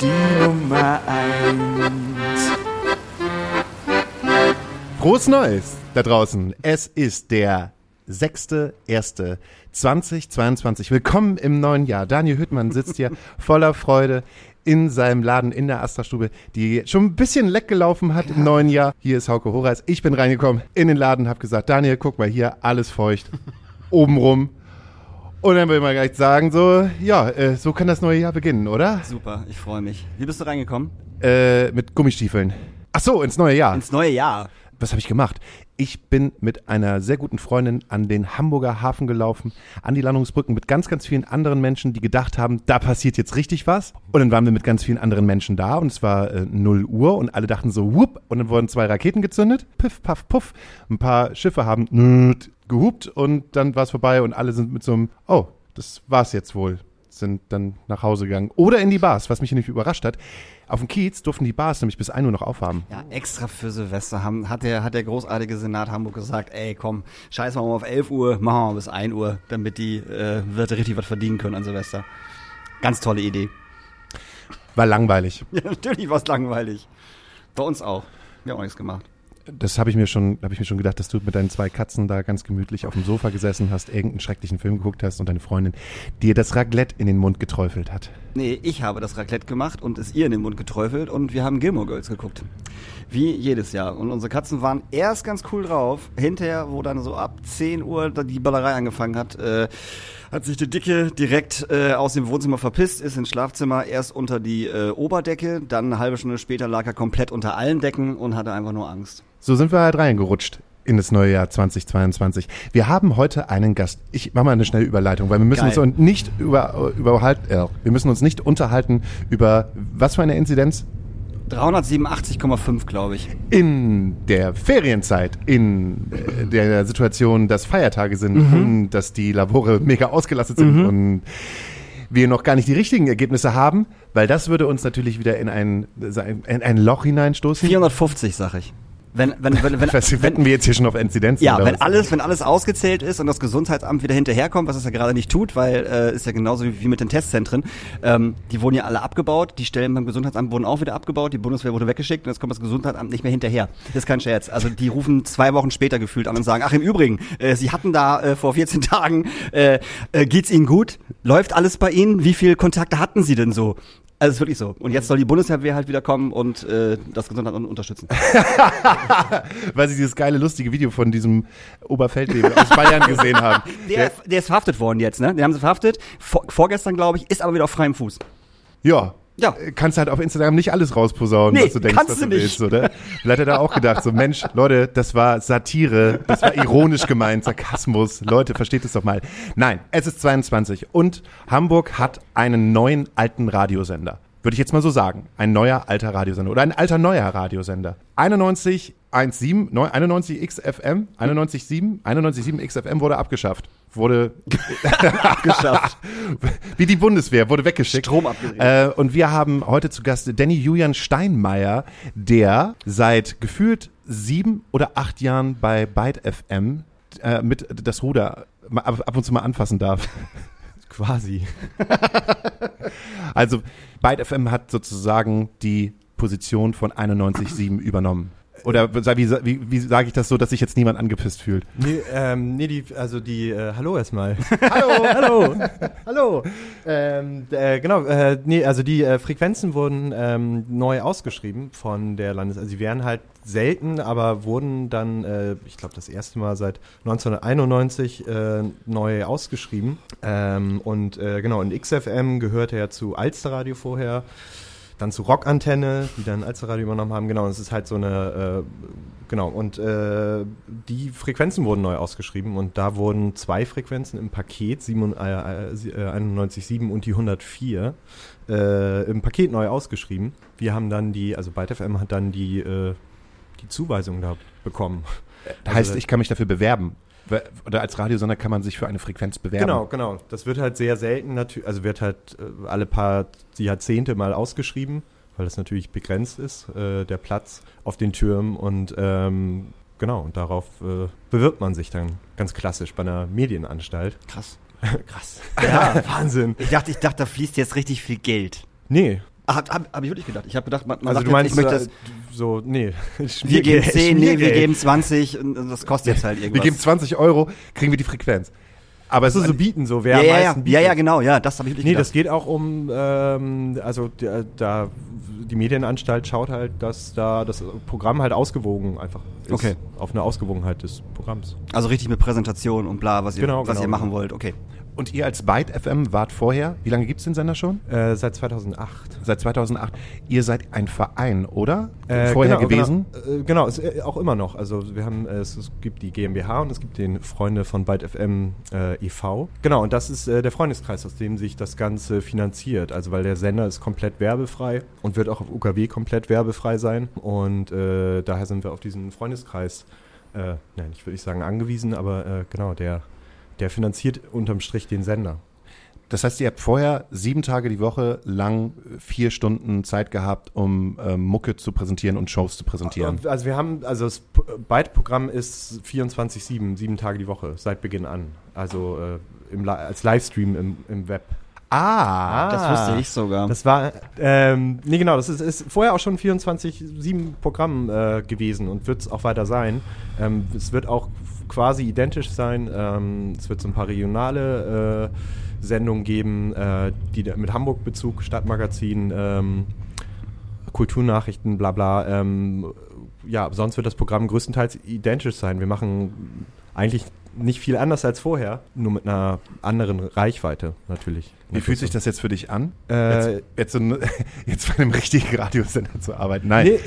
die Nummer eins. Frohes Neues da draußen. Es ist der 6.1.2022. Willkommen im neuen Jahr. Daniel Hüttmann sitzt hier voller Freude in seinem Laden in der Astra-Stube, die schon ein bisschen leck gelaufen hat im neuen Jahr. Hier ist Hauke Horace. Ich bin reingekommen in den Laden, habe gesagt, Daniel, guck mal hier, alles feucht, obenrum. Und dann will man gleich sagen, so, ja, äh, so kann das neue Jahr beginnen, oder? Super, ich freue mich. Wie bist du reingekommen? Äh, mit Gummistiefeln. Ach so, ins neue Jahr. Ins neue Jahr. was habe ich gemacht? Ich bin mit einer sehr guten Freundin an den Hamburger Hafen gelaufen, an die Landungsbrücken mit ganz, ganz vielen anderen Menschen, die gedacht haben, da passiert jetzt richtig was. Und dann waren wir mit ganz vielen anderen Menschen da und es war äh, 0 Uhr und alle dachten so, whoop, und dann wurden zwei Raketen gezündet, piff, paff, puff. Ein paar Schiffe haben gehupt und dann war es vorbei und alle sind mit so einem, oh, das war's jetzt wohl sind dann nach Hause gegangen. Oder in die Bars, was mich nämlich überrascht hat. Auf dem Kiez durften die Bars nämlich bis 1 Uhr noch aufhaben. Ja, extra für Silvester haben, hat, der, hat der großartige Senat Hamburg gesagt, ey komm, scheiß mal auf 11 Uhr, machen wir mal bis 1 Uhr, damit die äh, Wirte richtig was verdienen können an Silvester. Ganz tolle Idee. War langweilig. Ja, natürlich war es langweilig. Bei uns auch. Wir haben auch nichts gemacht. Das habe ich mir schon, habe ich mir schon gedacht, dass du mit deinen zwei Katzen da ganz gemütlich auf dem Sofa gesessen hast, irgendeinen schrecklichen Film geguckt hast und deine Freundin dir das Raclette in den Mund geträufelt hat. Nee, ich habe das Raclette gemacht und es ihr in den Mund geträufelt und wir haben Gilmore Girls geguckt. Wie jedes Jahr. Und unsere Katzen waren erst ganz cool drauf. Hinterher, wo dann so ab 10 Uhr die Ballerei angefangen hat, äh, hat sich die Dicke direkt äh, aus dem Wohnzimmer verpisst, ist ins Schlafzimmer, erst unter die äh, Oberdecke, dann eine halbe Stunde später lag er komplett unter allen Decken und hatte einfach nur Angst. So sind wir halt reingerutscht in das neue Jahr 2022. Wir haben heute einen Gast. Ich mache mal eine schnelle Überleitung, weil wir müssen Geil. uns nicht über, überhalten, äh, wir müssen uns nicht unterhalten über was für eine Inzidenz 387,5, glaube ich. in der Ferienzeit, in äh, der Situation, dass Feiertage sind und dass die Labore mega ausgelastet sind und wir noch gar nicht die richtigen Ergebnisse haben, weil das würde uns natürlich wieder in ein, in ein Loch hineinstoßen. 450, sag ich. Wenn, wenn, wenn, wenn, Was, wenn, wir jetzt hier schon auf Inzidenzen? Ja, wenn alles, wenn alles ausgezählt ist und das Gesundheitsamt wieder hinterherkommt, was es ja gerade nicht tut, weil äh, ist ja genauso wie, wie mit den Testzentren, ähm, die wurden ja alle abgebaut, die Stellen beim Gesundheitsamt wurden auch wieder abgebaut, die Bundeswehr wurde weggeschickt und jetzt kommt das Gesundheitsamt nicht mehr hinterher. Das ist kein Scherz. Also die rufen zwei Wochen später gefühlt an und sagen, ach im Übrigen, äh, Sie hatten da äh, vor 14 Tagen, äh, äh, geht's Ihnen gut? Läuft alles bei Ihnen? Wie viele Kontakte hatten Sie denn so? Also es ist wirklich so. Und jetzt soll die Bundeswehr halt wieder kommen und äh, das Gesundheitsamt unterstützen. weil sie dieses geile, lustige Video von diesem Oberfeldwebel aus Bayern gesehen haben. Der, der ist verhaftet worden jetzt, ne? Den haben sie verhaftet. Vor, vorgestern, glaube ich, ist aber wieder auf freiem Fuß. Ja. Ja. Kannst halt auf Instagram nicht alles rausposaunen, Nee, was du denkst, kannst was du du nicht. willst, oder? Vielleicht hat er auch gedacht, so Mensch, Leute, das war Satire, das war ironisch gemeint, Sarkasmus. Leute, versteht es doch mal. Nein, es ist 22 und Hamburg hat einen neuen alten Radiosender. Würde ich jetzt mal so sagen. Ein neuer alter Radiosender oder ein alter neuer Radiosender. 91.17, neu- 91 XFM, 91.7, 91.7 XFM wurde abgeschafft. Wurde Geschafft. wie die Bundeswehr, wurde weggeschickt. Strom abgedreht. Äh, und wir haben heute zu Gast Danny Julian Steinmeier, der seit gefühlt sieben oder acht Jahren bei Byte FM äh, mit das Ruder ab, ab und zu mal anfassen darf. Quasi. Also Byte FM hat sozusagen die Position von 91.7 übernommen. Oder wie, wie, wie sage ich das so, dass sich jetzt niemand angepisst fühlt? Nee, ähm, nee die, also die, äh, hallo erstmal. hallo, hallo, hallo. Ähm, äh, genau, äh, nee, also die äh, Frequenzen wurden ähm, neu ausgeschrieben von der Landes... Also sie wären halt selten, aber wurden dann, äh, ich glaube, das erste Mal seit 1991 äh, neu ausgeschrieben. Ähm, und äh, genau, und XFM gehörte ja zu Alsterradio vorher. Dann zu Rockantenne, die dann Alsterradio übernommen haben. Genau, und es ist halt so eine, äh, genau, und äh, die Frequenzen wurden neu ausgeschrieben und da wurden zwei Frequenzen im Paket, 7, äh, äh, 91,7 und die 104, äh, im Paket neu ausgeschrieben. Wir haben dann die, also Byte FM hat dann die, äh, die Zuweisung da bekommen. Also heißt, ich kann mich dafür bewerben. Oder als Radiosender kann man sich für eine Frequenz bewerben. Genau, genau. Das wird halt sehr selten natürlich, also wird halt äh, alle paar Jahrzehnte mal ausgeschrieben, weil das natürlich begrenzt ist, äh, der Platz auf den Türmen und ähm, genau, und darauf äh, bewirbt man sich dann ganz klassisch bei einer Medienanstalt. Krass. Krass. Ja, Wahnsinn. Ich dachte, ich dachte, da fließt jetzt richtig viel Geld. Nee. Ach, hab, hab, hab ich wirklich gedacht. Ich habe gedacht, man, man Also sagt du meinst, jetzt, ich möchte äh, das, so, nee. wir geben 10, nee, wir geben 20 und das kostet jetzt halt irgendwas. Wir geben 20 Euro, kriegen wir die Frequenz. Aber es ist so bieten, so wer ja, am ja, ja, meisten ja, bietet. ja, genau, ja, das habe ich wirklich Nee, gedacht. das geht auch um, ähm, also der, da die Medienanstalt schaut halt, dass da das Programm halt ausgewogen einfach ist. Okay. Auf eine Ausgewogenheit des Programms. also richtig mit Präsentation und bla, was ihr, Genau, was genau, ihr machen wollt. Okay. Und ihr als Byte FM wart vorher, wie lange gibt es den Sender schon? Äh, seit 2008. Seit 2008. Ihr seid ein Verein, oder? Äh, vorher genau, gewesen? Genau, äh, genau ist, äh, auch immer noch. Also wir haben, äh, es, es gibt die GmbH und es gibt den Freunde von Byte FM äh, e.V. Genau, und das ist der Freundeskreis, aus dem sich das Ganze finanziert. Also weil der Sender ist komplett werbefrei und wird auch auf UKW komplett werbefrei sein. Und daher sind wir auf diesen Freundeskreis, nein, ich würde nicht sagen angewiesen, aber genau, der, der finanziert unterm Strich den Sender. Das heißt, ihr habt vorher sieben Tage die Woche lang vier Stunden Zeit gehabt, um ähm, Mucke zu präsentieren und Shows zu präsentieren. Also wir haben, also das Byte-Programm ist 24-7, sieben Tage die Woche, seit Beginn an. Also äh, im, als Livestream im, im Web. Ah, Das wusste ich sogar. Das war, ähm, nee genau, das ist, ist vorher auch schon 24-7 Programm äh, gewesen und wird es auch weiter sein. Ähm, es wird auch quasi identisch sein. Ähm, es wird so ein paar regionale äh, Sendungen geben, äh, die mit Hamburg-Bezug, Stadtmagazin, ähm, Kulturnachrichten, bla bla. Ähm, ja, sonst wird das Programm größtenteils identisch sein. Wir machen eigentlich nicht viel anders als vorher, nur mit einer anderen Reichweite natürlich. wie fühlt sich das jetzt für dich an? Äh, jetzt, jetzt, so, jetzt bei einem richtigen Radiosender zu arbeiten? Nein. Nee,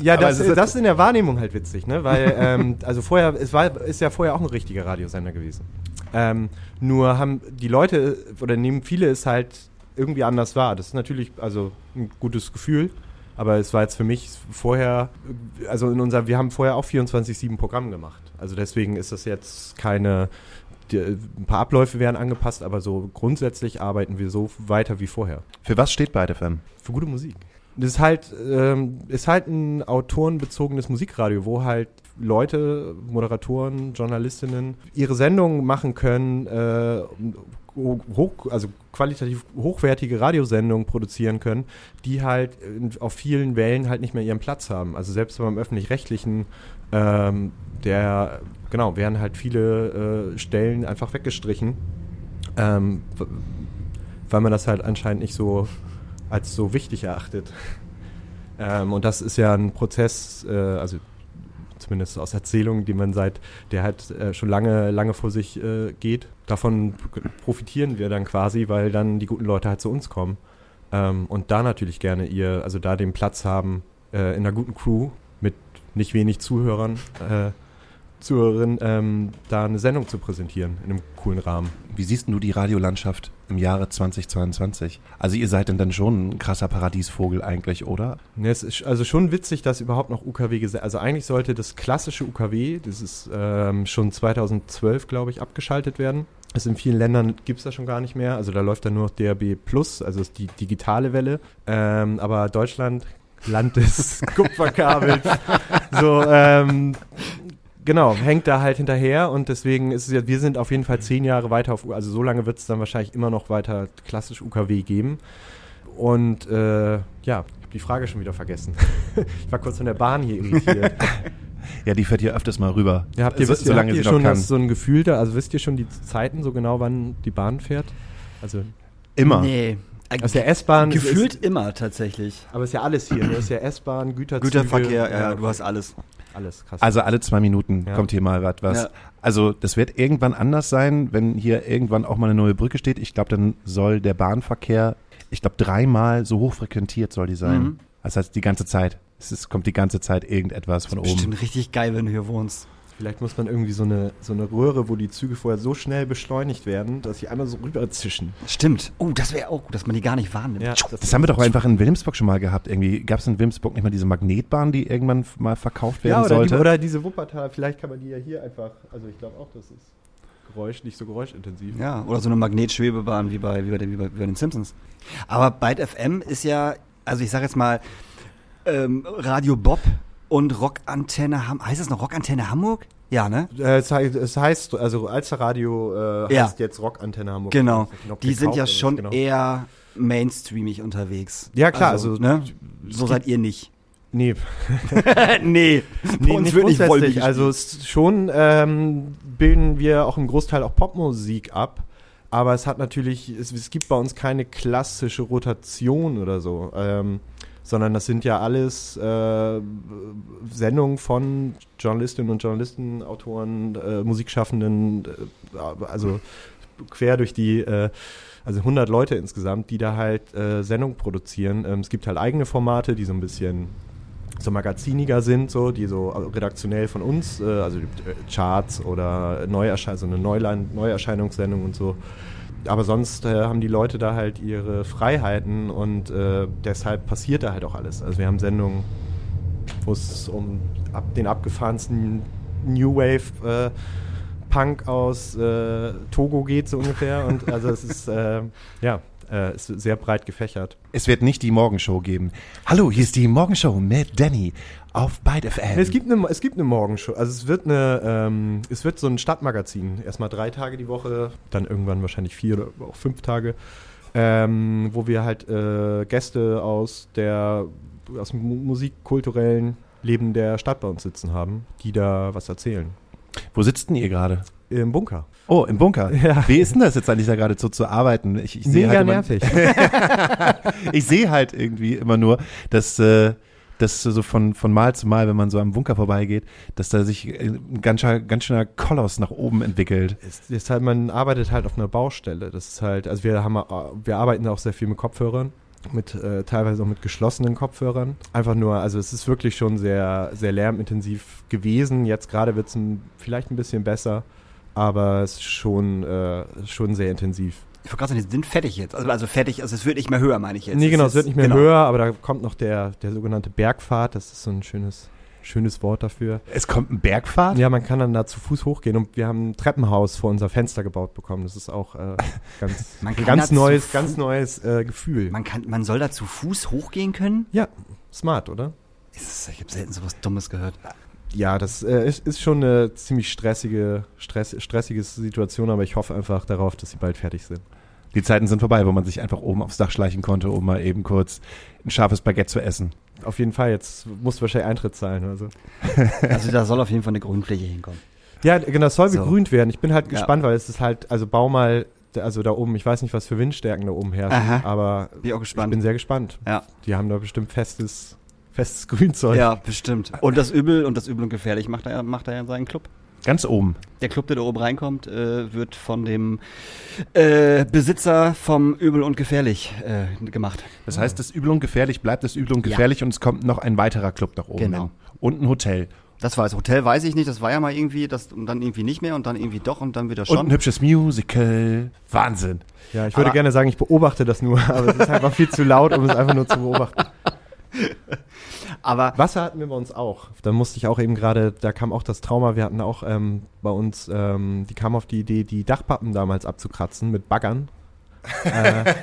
ja, das, ist- das in der Wahrnehmung halt witzig, ne? Weil, ähm, also vorher, es war, ist ja vorher auch ein richtiger Radiosender gewesen. Ähm, nur haben die Leute oder nehmen viele es halt irgendwie anders wahr. Das ist natürlich also ein gutes Gefühl, aber es war jetzt für mich vorher, also in unser, wir haben vorher auch 24-7 Programm gemacht. Also deswegen ist das jetzt keine, die, ein paar Abläufe werden angepasst, aber so grundsätzlich arbeiten wir so weiter wie vorher. Für was steht Byte FM? Für gute Musik. Das ist halt, ähm, ist halt ein autorenbezogenes Musikradio, wo halt Leute, Moderatoren, Journalistinnen ihre Sendungen machen können, äh, hoch, also qualitativ hochwertige Radiosendungen produzieren können, die halt auf vielen Wellen halt nicht mehr ihren Platz haben. Also selbst beim öffentlich-rechtlichen, ähm, der, genau, werden halt viele äh, Stellen einfach weggestrichen, ähm, weil man das halt anscheinend nicht so als so wichtig erachtet. Ähm, und das ist ja ein Prozess, äh, also zumindest aus Erzählungen, die man seit, der halt äh, schon lange, lange vor sich äh, geht. Davon profitieren wir dann quasi, weil dann die guten Leute halt zu uns kommen ähm, und da natürlich gerne ihr, also da den Platz haben äh, in einer guten Crew mit nicht wenig Zuhörern, Zuhörerinnen, ähm, da eine Sendung zu präsentieren in einem coolen Rahmen. Wie siehst du die Radiolandschaft im Jahre 2022? Also ihr seid denn dann schon ein krasser Paradiesvogel eigentlich, oder? Ne, es ist also schon witzig, dass überhaupt noch UKW gesetzt. Also eigentlich sollte das klassische UKW, das ist ähm, schon 2012, glaube ich, abgeschaltet werden. Also in vielen Ländern gibt es das schon gar nicht mehr. Also da läuft dann nur noch DRB Plus, also ist die digitale Welle. Ähm, aber Deutschland, Land des Kupferkabels, so, ähm, genau, hängt da halt hinterher und deswegen ist es ja, wir sind auf jeden Fall zehn Jahre weiter auf, also so lange wird es dann wahrscheinlich immer noch weiter klassisch UKW geben. Und äh, ja, ich habe die Frage schon wieder vergessen. ich war kurz von der Bahn hier irritiert. Ja, die fährt hier öfters mal rüber. ja, habt ihr, so, wisst ihr, habt ihr schon das, so ein Gefühl da? Also wisst ihr schon die Zeiten so genau, wann die Bahn fährt? Also Immer. Nee. Äh, aus der S-Bahn. Gefühlt Ist, immer tatsächlich. aber es ist ja alles hier. Es ist ja S-Bahn, Güterzüge. Güterverkehr, ja, du hast alles. Alles krass. Also alle zwei Minuten Ja. kommt hier mal wat- was. Ja. Also das wird irgendwann anders sein, wenn hier irgendwann auch mal eine neue Brücke steht. Ich glaube, dann soll der Bahnverkehr ich glaube, dreimal so hoch frequentiert soll die sein. Mhm. Das heißt, die ganze Zeit. Es ist, kommt die ganze Zeit irgendetwas von oben. Bestimmt richtig geil, wenn du hier wohnst. Vielleicht muss man irgendwie so eine, so eine Röhre, wo die Züge vorher so schnell beschleunigt werden, dass sie einmal so rüberzischen. Stimmt. Oh, das wäre auch gut, dass man die gar nicht wahrnimmt. Ja, Das haben wir doch einfach in Wilhelmsburg schon mal gehabt. Irgendwie gab es in Wilhelmsburg nicht mal diese Magnetbahn, die irgendwann mal verkauft werden ja, oder, sollte. die, oder diese Wuppertal, vielleicht kann man die ja hier einfach, also ich glaube auch, das ist Geräusch, nicht so geräuschintensiv. Ja, oder so eine Magnetschwebebahn wie bei, wie bei, den, wie bei, wie bei den Simpsons. Aber Byte FM ist ja, also ich sag jetzt mal, ähm, Radio Bob und Rockantenne Hamburg. Heißt das noch Rockantenne Hamburg? Ja, ne? Äh, es, heißt, also Alsterradio äh, Ja. heißt jetzt Rockantenne Hamburg. Genau. Die sind ja schon genau. eher mainstreamig unterwegs. Ja, klar, also- ne? So seid ihr nicht. Nee, nee, nee, uns nicht wird nicht. Volbeat Also schon ähm, bilden wir auch im Großteil auch Popmusik ab. Aber es hat natürlich, es, es gibt bei uns keine klassische Rotation oder so. Ähm, sondern das sind ja alles äh, Sendungen von Journalistinnen und Journalisten, Autoren, äh, Musikschaffenden, äh, also quer durch die, äh, also 100 Leute insgesamt, die da halt äh, Sendungen produzieren. Ähm, es gibt halt eigene Formate, die so ein bisschen so magaziniger sind, so, die so redaktionell von uns, äh, also äh, Charts oder Neuerscheinung, so eine Neuland Neuerscheinungssendung und so. Aber sonst äh, haben die Leute da halt ihre Freiheiten und äh, deshalb passiert da halt auch alles. Also wir haben Sendungen, wo es um ab, den abgefahrensten New Wave äh, Punk aus äh, Togo geht, so ungefähr. Und also es ist, äh, ja, äh, ist sehr breit gefächert. Es wird nicht die Morgenshow geben. Hallo, hier ist die Morgenshow mit Danny auf Byte FM. Es gibt eine, es gibt eine Morgenshow. Also es wird eine, ähm, es wird so ein Stadtmagazin. Erstmal drei Tage die Woche, dann irgendwann wahrscheinlich vier oder auch fünf Tage, ähm, wo wir halt äh, Gäste aus der aus dem mu- musikkulturellen Leben der Stadt bei uns sitzen haben, die da was erzählen. Wo sitzt denn ihr gerade? Im Bunker. Oh, im Bunker. Ja. Wie ist denn das jetzt eigentlich da gerade so zu arbeiten? Ich, ich sehe Mega halt immer, nervig. ich sehe halt irgendwie immer nur, dass, äh, dass so von, von Mal zu Mal, wenn man so am Bunker vorbeigeht, dass da sich äh, ein ganz, ganz schöner Koloss nach oben entwickelt. Es ist halt, man arbeitet halt auf einer Baustelle. Das ist halt, also wir haben, äh, wir arbeiten auch sehr viel mit Kopfhörern, mit äh, teilweise auch mit geschlossenen Kopfhörern. Einfach nur, also es ist wirklich schon sehr, sehr lärmintensiv gewesen. Jetzt gerade wird es vielleicht ein bisschen besser, aber es ist schon, äh, schon sehr intensiv. Ich wollte gerade sagen, die sind fertig jetzt. Also, also fertig, also es wird nicht mehr höher, meine ich jetzt. nee, genau, es ist- wird nicht mehr genau. höher, aber da kommt noch der, der sogenannte Bergpfad. Das ist so ein schönes, schönes Wort dafür. Es kommt ein Bergfahrt? Ja, man kann dann da zu Fuß hochgehen und wir haben ein Treppenhaus vor unser Fenster gebaut bekommen. Das ist auch äh, ganz, ganz neues, ganz neues äh, Gefühl. Man, kann, man soll da zu Fuß hochgehen können? ja, smart, oder? Ich habe selten sowas Dummes gehört. Ja, das äh, ist, ist schon eine ziemlich stressige, stress, stressige Situation, aber ich hoffe einfach darauf, dass sie bald fertig sind. Die Zeiten sind vorbei, wo man sich einfach oben aufs Dach schleichen konnte, um mal eben kurz ein scharfes Baguette zu essen. Auf jeden Fall, jetzt musst du wahrscheinlich Eintritt zahlen. Also. Also da soll auf jeden Fall eine Grünfläche hinkommen. Ja, genau, das soll So. begrünt werden. Ich bin halt Ja. gespannt, weil es ist halt, also bau mal, also da oben, ich weiß nicht, was für Windstärken da oben herrschen, Aha. aber Bin ich bin sehr gespannt. Ja. Die haben da bestimmt festes, festes Grünzeug. Ja, bestimmt. Und das Übel und das Übel und gefährlich macht er, macht er ja seinen Club. Ganz oben. Der Club, der da oben reinkommt, äh, wird von dem äh, Besitzer vom Übel und Gefährlich äh, gemacht. Das heißt, das Übel und Gefährlich bleibt das Übel und Gefährlich und es kommt noch ein weiterer Club nach oben. Genau. hin. Und ein Hotel. Das war das Hotel, weiß ich nicht. Das war ja mal irgendwie, das und dann irgendwie nicht mehr und dann irgendwie doch und dann wieder Und ein schon. hübsches Musical. Wahnsinn. Ja, ich würde Aber- gerne sagen, ich beobachte das nur, aber es ist einfach viel zu laut, um es einfach nur zu beobachten. Aber Wasser hatten wir bei uns auch. Da musste ich auch eben gerade, da kam auch das Trauma, wir hatten auch ähm, bei uns, ähm, die kam auf die Idee, die Dachpappen damals abzukratzen mit Baggern. äh,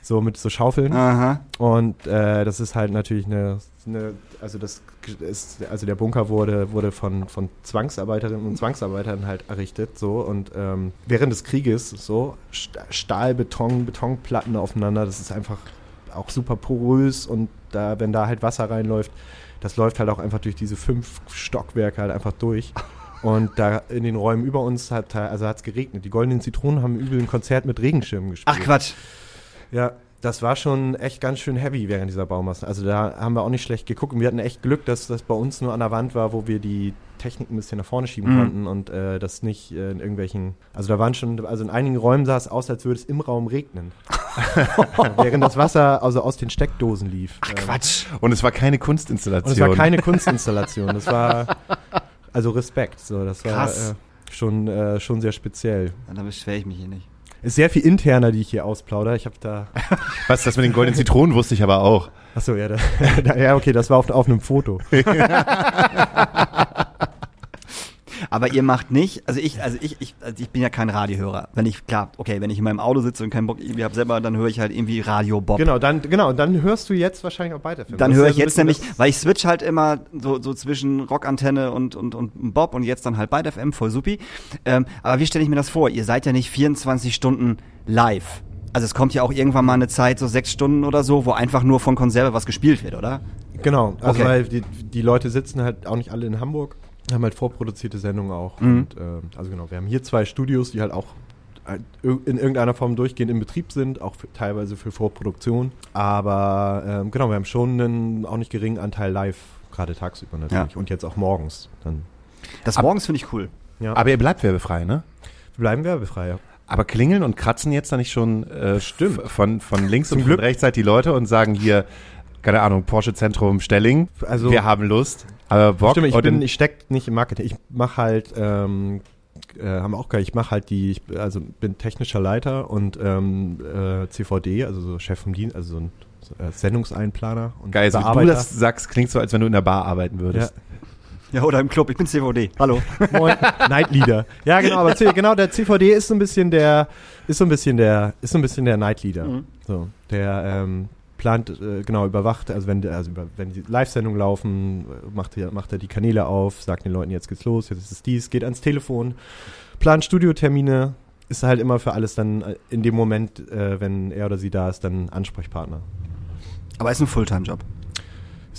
so mit so Schaufeln. aha. Und äh, das ist halt natürlich eine, eine also das ist, also der Bunker wurde, wurde von, von Zwangsarbeiterinnen und Zwangsarbeitern halt errichtet, so und ähm, während des Krieges so St- Stahl, Beton, Betonplatten aufeinander, das ist einfach auch super porös und da, wenn da halt Wasser reinläuft, das läuft halt auch einfach durch diese fünf Stockwerke halt einfach durch. Und da in den Räumen über uns hat also hat's geregnet. Die goldenen Zitronen haben übel ein Konzert mit Regenschirmen gespielt. Ach Quatsch. Ja, das war schon echt ganz schön heavy während dieser Baumasse. Also da haben wir auch nicht schlecht geguckt und wir hatten echt Glück, dass das bei uns nur an der Wand war, wo wir die Technik ein bisschen nach vorne schieben Mhm. konnten und äh, das nicht äh, in irgendwelchen, also da waren schon, also in einigen Räumen sah es aus, als würde es im Raum regnen. während das Wasser also aus den Steckdosen lief. Ach Quatsch. Und es war keine Kunstinstallation. Und es war keine Kunstinstallation, das war also Respekt, so das war Krass. äh, schon äh, schon sehr speziell. Ja, da beschwere ich mich hier nicht. Ist sehr viel interner, die ich hier ausplaudere. Ich habe da Was, das mit den goldenen Zitronen wusste ich aber auch. Achso, ja, da, ja, okay, das war auf, auf einem Foto. Aber ihr macht nicht, also ich, also ich, ich, also ich bin ja kein Radiohörer. Wenn ich, klar, okay, wenn ich in meinem Auto sitze und keinen Bock irgendwie habe selber, dann höre ich halt irgendwie Radio Bob. Genau, dann, genau, dann hörst du jetzt wahrscheinlich auch beide Filme. Dann höre ja ich so jetzt nämlich, weil ich switch halt immer so, so zwischen Rockantenne und, und, und Bob und jetzt dann halt bei FM, voll supi. Ähm, aber wie stelle ich mir das vor? Ihr seid ja nicht 24 Stunden live. Also es kommt ja auch irgendwann mal eine Zeit, so sechs Stunden oder so, wo einfach nur von Konserve was gespielt wird, oder? Genau, also Okay. weil die, die Leute sitzen halt auch nicht alle in Hamburg, haben halt vorproduzierte Sendungen auch. Mhm. Und, ähm, also genau, wir haben hier zwei Studios, die halt auch halt in irgendeiner Form durchgehend in Betrieb sind, auch für, teilweise für Vorproduktion. Aber ähm, genau, wir haben schon einen auch nicht geringen Anteil live, gerade tagsüber natürlich. Ja. Und jetzt auch morgens. Dann Das Ab- morgens finde ich cool. ja. Aber ihr bleibt werbefrei, ne? bleiben werbefrei. Ja. Aber klingeln und kratzen jetzt da nicht schon äh, von, von links Zum und von Glück. rechts halt die Leute und sagen hier, keine Ahnung, Porsche Zentrum Stelling, Also- wir haben Lust. Aber Bock Stimmt, ich, bin, in- ich steck nicht im Marketing. Ich mache halt, ähm, äh, haben wir auch gehört, ich mache halt die, ich, also bin technischer Leiter und ähm, äh, CVD, also so Chef vom Dienst, also so ein so, äh, Sendungseinplaner und Geil, so wie du das sagst, klingt so, als wenn du in der Bar arbeiten ja. würdest. Ja, oder im Club. Ich bin CVD. Hallo. Moin. Night Leader. Ja, genau, aber C genau, der CVD ist so ein bisschen der, ist so ein bisschen der, ist so ein bisschen der Night Leader. Mhm. So, der ähm, plant, äh, genau, überwacht, also wenn, also über, wenn die Live-Sendungen laufen, macht er, macht er die Kanäle auf, sagt den Leuten, jetzt geht's los, jetzt ist es dies, geht ans Telefon, plant Studiotermine, ist halt immer für alles dann äh, in dem Moment, äh, wenn er oder sie da ist, dann Ansprechpartner. Aber ist ein Fulltime-Job.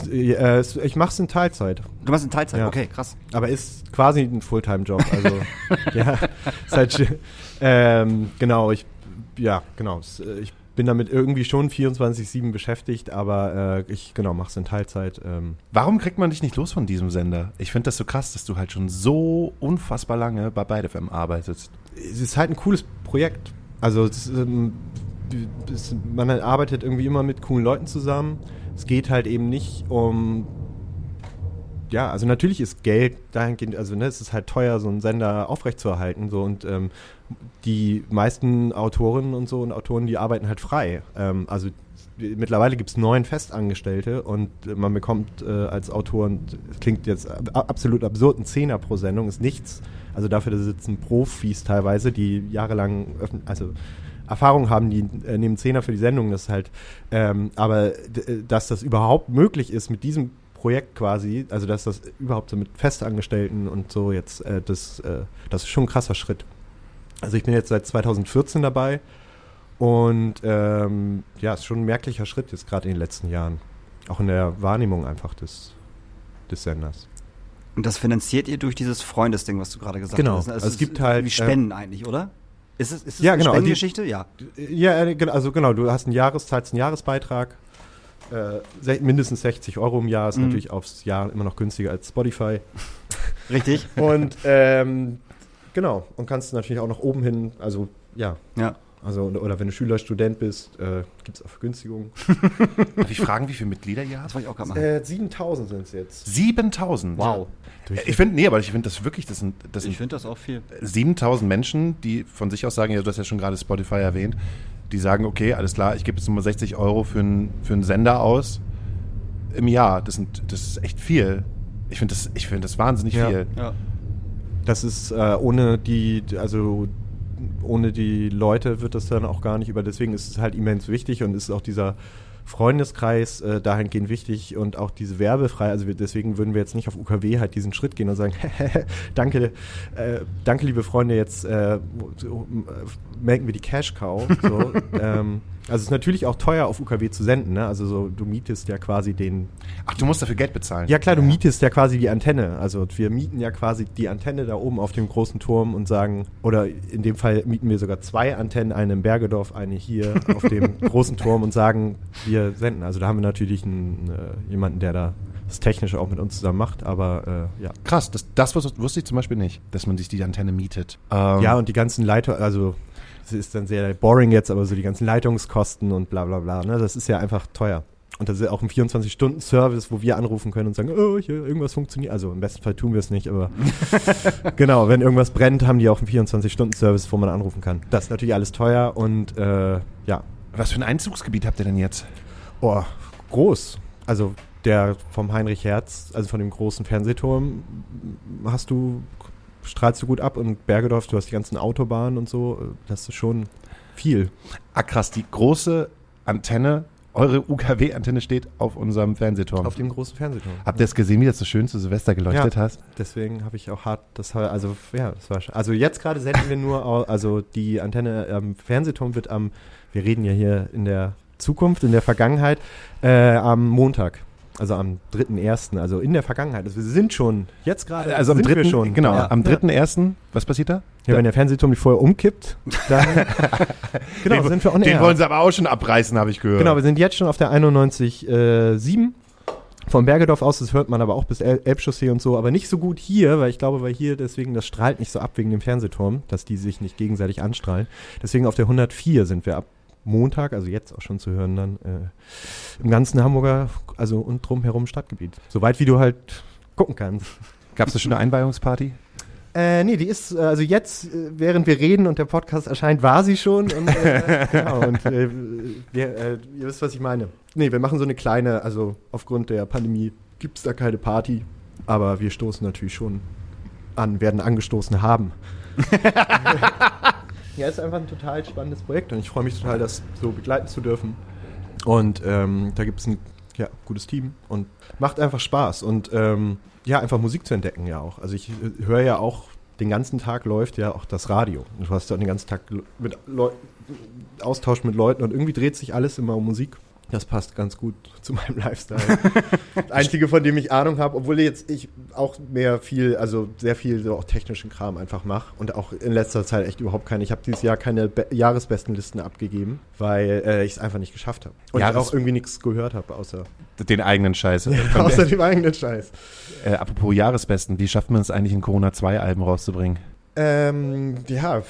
Äh, ich mach's in Teilzeit. Du machst in Teilzeit. Ja. Okay, krass. Aber ist quasi ein Fulltime-Job. Also, ja, ist halt, ähm, genau, ich, ja, genau. äh, Ich bin damit irgendwie schon 24-7 beschäftigt, aber äh, ich, genau, mach's in Teilzeit. Ähm, Warum kriegt man dich nicht los von diesem Sender? Ich finde das so krass, dass du halt schon so unfassbar lange bei Beide FM arbeitest. es ist halt ein cooles Projekt. Also, es, ist, ähm, es, man arbeitet irgendwie immer mit coolen Leuten zusammen. Es geht halt eben nicht um ja, also natürlich ist Geld dahingehend, also ne, es ist halt teuer, so einen Sender aufrechtzuerhalten. So, und ähm, die meisten Autorinnen und so und Autoren, die arbeiten halt frei. Ähm, also mittlerweile gibt es neun Festangestellte und äh, man bekommt äh, als Autor, und das klingt jetzt ab- absolut absurd, ein Zehner pro Sendung ist nichts. Also dafür da sitzen Profis teilweise, die jahrelang also Erfahrung haben, die äh, nehmen Zehner für die Sendung, das ist halt, ähm, aber äh, dass das überhaupt möglich ist mit diesem Projekt quasi, also dass das überhaupt so mit Festangestellten und so jetzt, äh, das, äh, das ist schon ein krasser Schritt. Also ich bin jetzt seit 2014 dabei und ähm, ja, ist schon ein merklicher Schritt jetzt gerade in den letzten Jahren. Auch in der Wahrnehmung einfach des, des Senders. Und das finanziert ihr durch dieses Freundesding, was du gerade gesagt Genau. hast. Also es ist gibt halt, Wie Spenden eigentlich, oder? Ist es, ist es Ja, eine genau, also Spendengeschichte? Ja. Ja, äh, also genau, du hast einen Jahres, zahlst einen Jahresbeitrag. Äh, mindestens 60 Euro im Jahr ist Mhm. natürlich aufs Jahr immer noch günstiger als Spotify. Richtig? Und ähm, genau, und kannst natürlich auch nach oben hin, also ja, Ja. also oder wenn du Schüler, Student bist, äh, gibt es auch Vergünstigungen. Darf ich fragen, wie viele Mitglieder ihr Das habt? wollte ich auch gerade machen. Äh, 7000 sind es jetzt. 7000. wow. Ich finde, nee, aber ich finde das wirklich, das sind, das sind finde das auch viel. 7000 Menschen, die von sich aus sagen, ja, du hast ja schon gerade Spotify erwähnt, die sagen, okay, alles klar, ich gebe jetzt nur 60 Euro für, einen für einen Sender aus im Jahr. Das, sind, das ist echt viel. Ich finde das, ich finde das wahnsinnig Ja. viel. Ja. Das ist äh, ohne die, also ohne die Leute wird das dann auch gar nicht über. Deswegen ist es halt immens wichtig und ist auch dieser Freundeskreis äh, dahingehend wichtig und auch diese werbefrei. Also wir, deswegen würden wir jetzt nicht auf UKW halt diesen Schritt gehen und sagen, danke, äh, danke liebe Freunde, jetzt äh, äh, melken wir die Cash Cow. So, ähm, also es ist natürlich auch teuer auf UKW zu senden. Ne? Also so du mietest ja quasi den. Ach, du musst dafür Geld bezahlen. Ja klar, du mietest ja quasi die Antenne. Also wir mieten ja quasi die Antenne da oben auf dem großen Turm und sagen, oder in dem Fall mieten wir sogar zwei Antennen, eine in Bergedorf, eine hier auf dem großen Turm und sagen, wir senden. Also da haben wir natürlich einen, äh, jemanden, der da das Technische auch mit uns zusammen macht, aber äh, ja. Krass, das, das wus- wusste ich zum Beispiel nicht, dass man sich die Antenne mietet. Ähm, Ja, und die ganzen Leiter, also es ist dann sehr boring jetzt, aber so die ganzen Leitungskosten und bla bla bla, ne, das ist ja einfach teuer. Und das ist ja auch ein 24-Stunden-Service, wo wir anrufen können und sagen, oh, hier, irgendwas funktioniert. Also im besten Fall tun wir es nicht, aber genau, wenn irgendwas brennt, haben die auch einen 24-Stunden-Service, wo man anrufen kann. Das ist natürlich alles teuer und äh, ja, Was für ein Einzugsgebiet habt ihr denn jetzt? oh, groß. Also der vom Heinrich Herz, also von dem großen Fernsehturm, hast du, strahlst du gut ab und Bergedorf, du hast die ganzen Autobahnen und so, äh, das ist schon viel. Ah, krass, die große Antenne, eure UKW-Antenne steht auf unserem Fernsehturm. Auf dem großen Fernsehturm. Habt ihr es gesehen, wie das so schön zu Silvester geleuchtet Ja. hast? Deswegen habe ich auch hart, das war, also ja, das war Also jetzt gerade senden wir nur, also die Antenne am Fernsehturm wird am, wir reden ja hier in der Zukunft, in der Vergangenheit, äh, am Montag. Also am 3.1., also in der Vergangenheit. Also wir sind schon, jetzt gerade Also am sind wir dritten, schon. genau, Ja. am 3.1., was passiert da? Ja, wenn der Fernsehturm nicht vorher umkippt, dann genau, den, sind wir on Den wollen sie aber auch schon abreißen, habe ich gehört. Genau, wir sind jetzt schon auf der 91.7 von Bergedorf aus, das hört man aber auch bis El Elbchaussee und so, aber nicht so gut hier, weil ich glaube, weil hier deswegen, das strahlt nicht so ab wegen dem Fernsehturm, dass die sich nicht gegenseitig anstrahlen. Deswegen auf der 104 sind wir ab Montag, also jetzt auch schon zu hören dann, äh, im ganzen Hamburger, also und drumherum Stadtgebiet. Soweit wie du halt gucken kannst. Gab es da schon eine Einweihungsparty? Äh, nee, die ist, äh, also jetzt, äh, während wir reden und der Podcast erscheint, war sie schon. Und, äh, genau, und äh, wir, äh, ihr wisst, was ich meine. Nee, wir machen so eine kleine, also aufgrund der Pandemie gibt es da keine Party, aber wir stoßen natürlich schon an, werden angestoßen haben. ja, ist einfach ein total spannendes Projekt und ich freue mich total, das so begleiten zu dürfen. Und ähm, da gibt es ein ja, gutes Team und macht einfach Spaß. Und ähm, ja, einfach Musik zu entdecken ja auch. Also ich äh, höre ja auch, den ganzen Tag läuft ja auch das Radio. Du hast ja den ganzen Tag mit Leu Austausch mit Leuten und irgendwie dreht sich alles immer um Musik. Das passt ganz gut zu meinem Lifestyle. das Einzige, von dem ich Ahnung habe, obwohl jetzt ich auch mehr viel, also sehr viel so auch technischen Kram einfach mache und auch in letzter Zeit echt überhaupt keine. Ich habe dieses Jahr keine Be Jahresbestenlisten abgegeben, weil äh, ich es einfach nicht geschafft habe. Und ich Jahres- auch irgendwie nichts gehört habe, außer, Den eigenen Scheiß. Von außer dem eigenen Scheiß. äh, apropos Jahresbesten, wie schafft man es eigentlich, in Corona zwei Alben rauszubringen? Ähm, ja,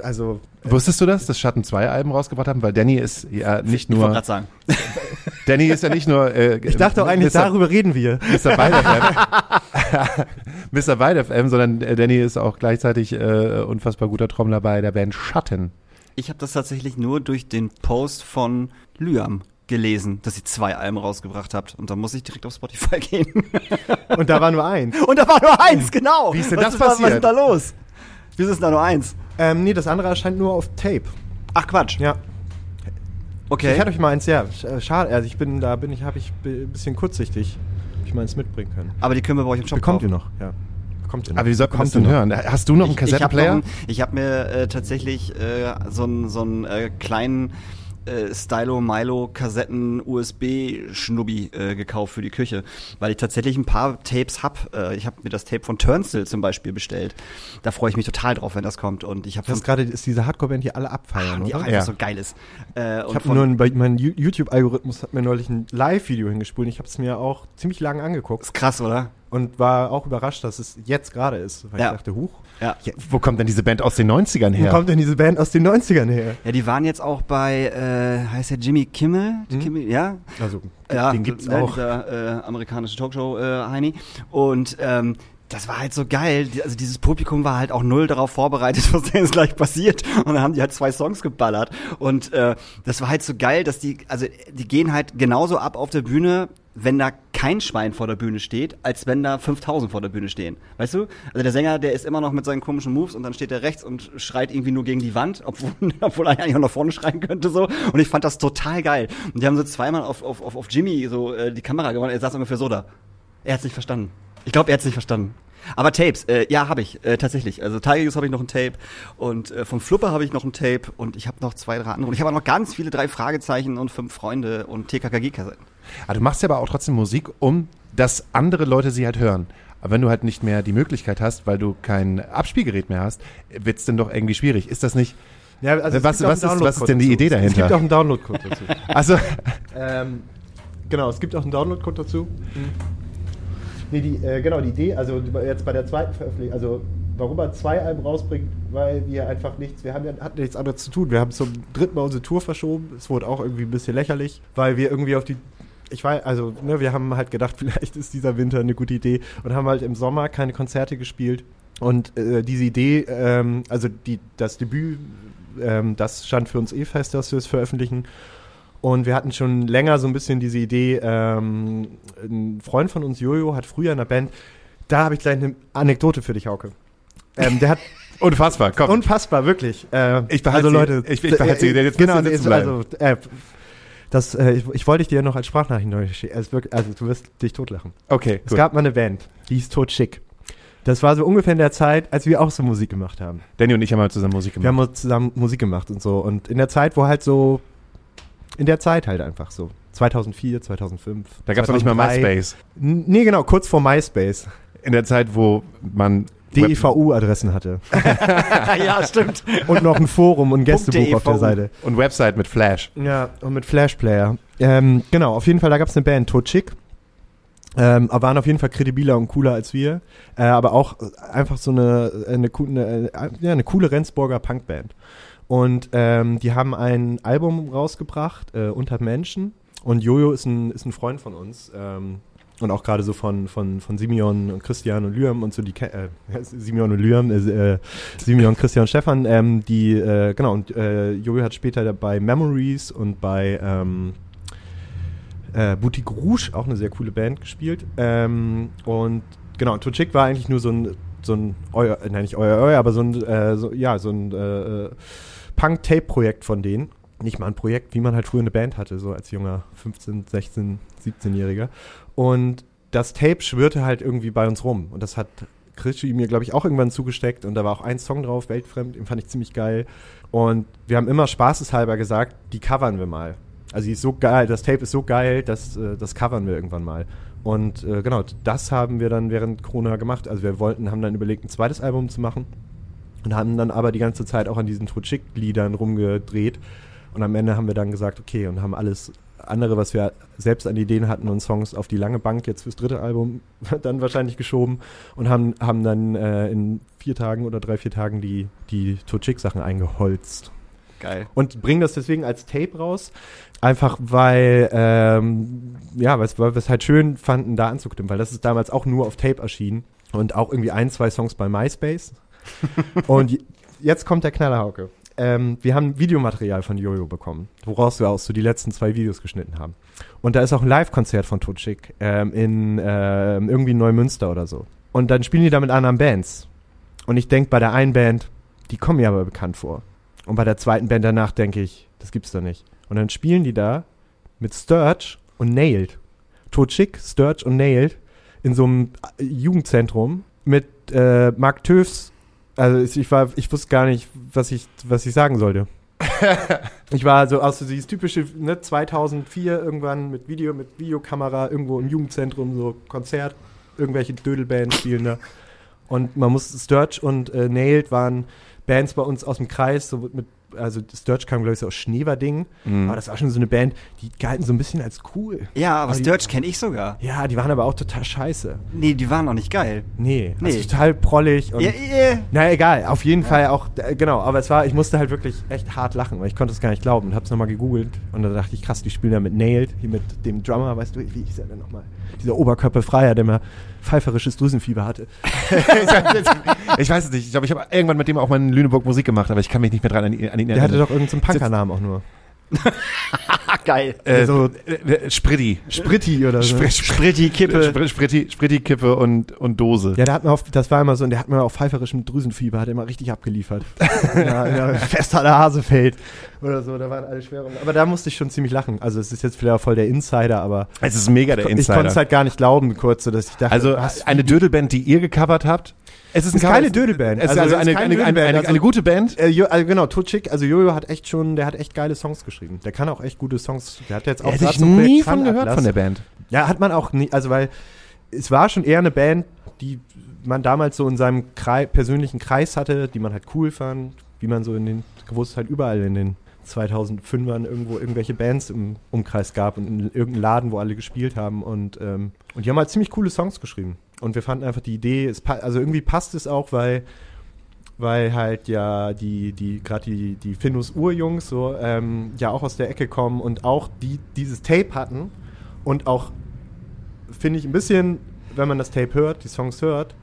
also Wusstest du das, dass Schatten zwei Alben rausgebracht haben? Weil Danny ist ja nicht Ich wollte nur, gerade sagen. Danny ist ja nicht nur, äh, ich dachte auch eigentlich, Mr. darüber reden wir. Mr. FM, Mr. Wild FM, sondern äh, Danny ist auch gleichzeitig äh, unfassbar guter Trommler bei der Band Schatten. Ich habe das tatsächlich nur durch den Post von Lyam gelesen, dass ihr zwei Alben rausgebracht habt. Und da muss ich direkt auf Spotify gehen. Und da war nur eins. Und da war nur eins, genau. Wie ist denn was das ist, Was ist passiert? da los? Wieso ist da nur eins? Ähm, nee, das andere erscheint nur auf Tape. Ach Quatsch. Ja. Okay. Ich hätte euch mal eins, ja. äh, Schade, also ich bin, da bin ich, habe ich ein bisschen kurzsichtig. Hab ich mal eins mitbringen können. Aber die können wir bei euch im Shop Bekommt ihr kaufen. noch, ja. Bekommt ihr noch. Aber wie soll man das Bekommt denn ihr hören? Hast du noch einen Ich, ich habe Kassettenplayer? hab mir äh, tatsächlich äh, so einen so einen, äh, kleinen äh, Stylo Milo Kassetten USB Schnubbi äh, gekauft für die Küche, weil ich tatsächlich ein paar Tapes hab. Äh, ich habe mir das Tape von Turnstile zum Beispiel bestellt. Da freue ich mich total drauf, wenn das kommt. Und ich habe Das gerade, ist diese Hardcore-Band, die alle abfeiern, die auch oder? einfach Ja. so geil ist. Äh, Ich habe nur ein, bei mein Ju- YouTube-Algorithmus hat mir neulich ein Live-Video hingespult. Ich habe es mir auch ziemlich lange angeguckt ist krass, oder? und war auch überrascht, dass es jetzt gerade ist. Weil Ja. ich dachte, huch, Ja. Ja, wo kommt denn diese Band aus den 90ern wo her? kommt denn diese Band aus den 90ern her? Ja, die waren jetzt auch bei, äh, heißt der Jimmy Kimmel? Mhm. Kimmel ja, Also, ja, den gibt's ne, auch. Dieser äh, amerikanische Talkshow äh, Heini. Und ähm, das war halt so geil. Also dieses Publikum war halt auch null darauf vorbereitet, was da jetzt gleich passiert. Und dann haben die halt zwei Songs geballert. Und äh, das war halt so geil, dass die, also die gehen halt genauso ab auf der Bühne, wenn da kein Schwein vor der Bühne steht, als wenn da 5000 vor der Bühne stehen. Weißt du? Also der Sänger, der ist immer noch mit seinen komischen Moves und dann steht er rechts und schreit irgendwie nur gegen die Wand, obwohl, obwohl er eigentlich auch nach vorne schreien könnte so. Und ich fand das total geil. Und die haben so zweimal auf, auf, auf, auf Jimmy so äh, die Kamera gemacht, er saß ungefähr so da. Er hat's nicht verstanden. Ich glaube, er hat's nicht verstanden. Aber Tapes, äh, ja, habe ich, äh, tatsächlich. Also Tiger Youth habe ich noch ein Tape und äh, vom Flupper habe ich noch ein Tape und ich habe noch zwei, drei andere. Und ich habe auch noch ganz viele drei Fragezeichen und fünf Freunde und TKKG-Kassetten. Aber du machst ja aber auch trotzdem Musik, um dass andere Leute sie halt hören. Aber wenn du halt nicht mehr die Möglichkeit hast, weil du kein Abspielgerät mehr hast, wird's denn doch irgendwie schwierig. Ist das nicht? Ja, also es Was- was ist- was ist denn die Idee dazu. dahinter? Es gibt auch einen Download-Code dazu. Also, ähm, genau, es gibt auch einen Download-Code dazu. Nee, die, äh, genau, die Idee, also jetzt bei der zweiten Veröffentlichung, also warum er zwei Alben rausbringt, weil wir einfach nichts, wir haben ja, hatten nichts anderes zu tun. Wir haben zum dritten Mal unsere Tour verschoben. Es wurde auch irgendwie ein bisschen lächerlich, weil wir irgendwie auf die ich weiß, also, ne, wir haben halt gedacht, vielleicht ist dieser Winter eine gute Idee und haben halt im Sommer keine Konzerte gespielt. Und äh, diese Idee, ähm, also die, das Debüt, ähm, das stand für uns eh fest, dass wir es veröffentlichen. Und wir hatten schon länger so ein bisschen diese Idee, ähm, ein Freund von uns, Jojo, hat früher in der Band, da habe ich gleich eine Anekdote für dich, Hauke. Ähm, der hat unfassbar, komm. unfassbar, wirklich. Äh, Ich behalte also sie- Leute, ich- ich behalte sie, äh, jetzt genau, müsst ihr nee, sitzen also, äh, das, äh, ich, ich wollte dir noch als Sprachnachricht neu schicken. Also, also du wirst dich totlachen. okay, Es gut. gab mal eine Band, die hieß Tot Schick. Das war so ungefähr in der Zeit, als wir auch so Musik gemacht haben. Danny und ich haben mal zusammen Musik Wir gemacht. haben uns zusammen Musik gemacht und so. Und in der Zeit, wo halt so, in der Zeit halt einfach so. 2004, 2005. da gab es noch nicht mal 2003. MySpace. Nee, genau, kurz vor MySpace. In der Zeit, wo man DEVU-Adressen hatte. ja, stimmt. Und noch ein Forum und ein Gästebuch auf der. Seite. und Website mit Flash. Ja, und mit Flashplayer. Ähm, genau, auf jeden Fall, da gab es eine Band, Tot Chick. Ähm, aber waren auf jeden Fall kredibiler und cooler als wir. Äh, aber auch einfach so eine, eine, coo- eine, äh, ja, eine coole Rendsburger Punkband. Und ähm, die haben ein Album rausgebracht, äh, Unter Menschen. Und Jojo ist ein, ist ein Freund von uns. Ähm, und auch gerade so von, von, von Simeon und Christian und Lyam und so, die äh, Simeon und Lyam, äh, äh, Simeon, Christian und Stefan, ähm, die, äh, genau, und äh, Jojo hat später bei Memories und bei ähm, äh, Boutique Rouge, auch eine sehr coole Band, gespielt. Ähm, und genau, Tuchik war eigentlich nur so ein, so ein euer, äh, nein, nicht euer, euer, aber so ein, äh, so, ja, so ein äh, äh, Punk-Tape-Projekt von denen. Nicht mal ein Projekt, wie man halt früher eine Band hatte, so als junger 15, 16, 17-Jähriger. Und das Tape schwirrte halt irgendwie bei uns rum. Und das hat Krischi mir, glaube ich, auch irgendwann zugesteckt. Und da war auch ein Song drauf, Weltfremd, den fand ich ziemlich geil. Und wir haben immer spaßeshalber gesagt, die covern wir mal. Also die ist so geil, das Tape ist so geil, dass, äh, das covern wir irgendwann mal. Und äh, genau, das haben wir dann während Corona gemacht. Also wir wollten, haben dann überlegt, ein zweites Album zu machen. Und haben dann aber die ganze Zeit auch an diesen Trutschik-Liedern rumgedreht. Und am Ende haben wir dann gesagt, okay, und haben alles andere, was wir selbst an Ideen hatten und Songs auf die lange Bank jetzt fürs dritte Album dann wahrscheinlich geschoben und haben, haben dann äh, in vier Tagen oder drei, vier Tagen die, die Tutschik-Sachen eingeholzt. Geil. Und bringen das deswegen als Tape raus, einfach weil, ähm, ja, weil wir es halt schön fanden, da anzuknüpfen, weil das ist damals auch nur auf Tape erschienen und auch irgendwie ein, zwei Songs bei MySpace. und jetzt kommt der Knallerhauke. Ähm, wir haben Videomaterial von Jojo bekommen, woraus wir auch so die letzten zwei Videos geschnitten haben. Und da ist auch ein Live-Konzert von Tutschik ähm, in ähm, irgendwie Neumünster oder so. Und dann spielen die da mit anderen Bands. Und ich denke bei der einen Band, die kommen mir aber bekannt vor. Und bei der zweiten Band danach denke ich, das gibt's doch nicht. Und dann spielen die da mit Sturge und Nailed. Totschik, Sturge und Nailed in so einem äh, Jugendzentrum mit äh, Mark Töfs. Also ich- war, ich wusste gar nicht, was ich, was ich sagen sollte. ich war so aus dieses typische, ne, 2004 irgendwann mit Video, mit Videokamera irgendwo im Jugendzentrum, so Konzert, irgendwelche Dödelbands spielen da. Und man muss, Sturge und äh, Nailed waren Bands bei uns aus dem Kreis, so mit, also Sturge kam, glaube ich, so aus Schneverding. Mhm. Aber das war schon so eine Band, die galten so ein bisschen als cool. Ja, aber Aber die- Sturge kenne ich sogar. Ja, die waren aber auch total scheiße. Nee, die waren auch nicht geil. Nee, Nee. Also total prollig und. Ja, ja. Na egal, auf jeden Fall auch, genau, aber es war, ich musste halt wirklich echt hart lachen, weil ich konnte es gar nicht glauben und hab's nochmal gegoogelt und dann dachte ich, krass, die spielen da mit Nailed, hier mit dem Drummer, weißt du, wie ist er denn nochmal? Dieser Oberkörperfreier, der mal pfeiferisches Drüsenfieber hatte. ich weiß es nicht. Ich glaube, ich habe irgendwann mit dem auch mal in Lüneburg Musik gemacht, aber ich kann mich nicht mehr dran an ihn, an ihn Der hatte erinnern. doch irgendeinen Punkernamen auch nur. Geil. Äh, So- äh, Spritti. Spritti oder so. Spr- Spritti, Kippe. Spr- Spritti, Spritti, Kippe und, und Dose. Ja, der hat mir auf, das war immer so, und der hat mir auf pfeiferischem Drüsenfieber, hat er immer richtig abgeliefert. ja, ja, fest an der Hasefeld oder so, da waren alle Schwerungen. Aber da musste ich schon ziemlich lachen. Also es ist jetzt wieder voll der Insider, aber Es ist mega der ich konnte Insider. es halt gar nicht glauben, kurz, so dass ich dachte, also was, eine Dödelband, die ihr gecovert habt. Es ist keine Dödelband. Es ist Also, also, es ist eine, eine, eine, Dödelband, eine, also- eine gute Band. Äh, jo, also genau, Tutschik, also Jojo hat echt schon, der hat echt geile Songs geschrieben. Der kann auch echt gute Songs. Der hat jetzt auch Hätte ich nie von gehört von der Band. Ja, hat man auch nie, also weil es war schon eher eine Band, die man damals so in seinem Krei persönlichen Kreis hatte, die man halt cool fand, wie man so in den, wo es halt überall in den 2005ern irgendwo irgendwelche Bands im Umkreis gab und in irgendeinem Laden, wo alle gespielt haben und, ähm, und die haben halt ziemlich coole Songs geschrieben. Und wir fanden einfach die Idee, also irgendwie passt es auch, weil weil halt ja die, die gerade die, die Findus Urjungs so ähm, ja auch aus der Ecke kommen und auch die dieses Tape hatten und auch finde ich ein bisschen, wenn man das Tape hört, die Songs hört,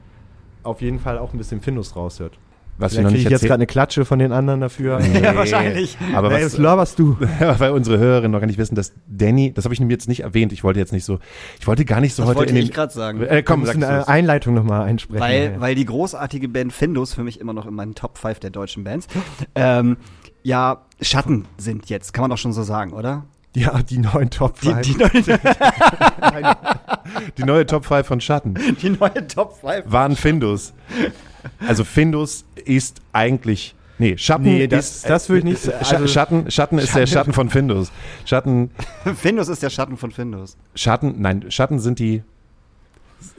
auf jeden Fall auch ein bisschen Findus raushört. Was wir Vielleicht noch kriege nicht ich jetzt gerade eine Klatsche von den anderen dafür. Ja, wahrscheinlich. Aber Ey, was, was laberst du? weil unsere Hörerinnen noch gar nicht wissen, dass Danny, das habe ich nämlich jetzt nicht erwähnt, ich wollte jetzt nicht so, ich wollte gar nicht so Das heute wollte in ich den, gerade sagen. Äh, komm, wir müssen eine. Einleitung nochmal einsprechen. Weil, Ja. weil die großartige Band Findus für mich immer noch in meinen Top 5 der deutschen Bands ähm, ja Schatten sind jetzt, kann man doch schon so sagen, oder? ja, die neuen Top Die, 5. die, neue, die neue Top 5 von Schatten die neue Top 5. waren Findus. Also Findus ist eigentlich Nee, Schatten Nee, das- ist, das würde ich nicht sagen. Also- Schatten, Schatten ist der Schatten von Findus. Schatten, Findus ist der Schatten von Findus. Schatten, nein, Schatten sind die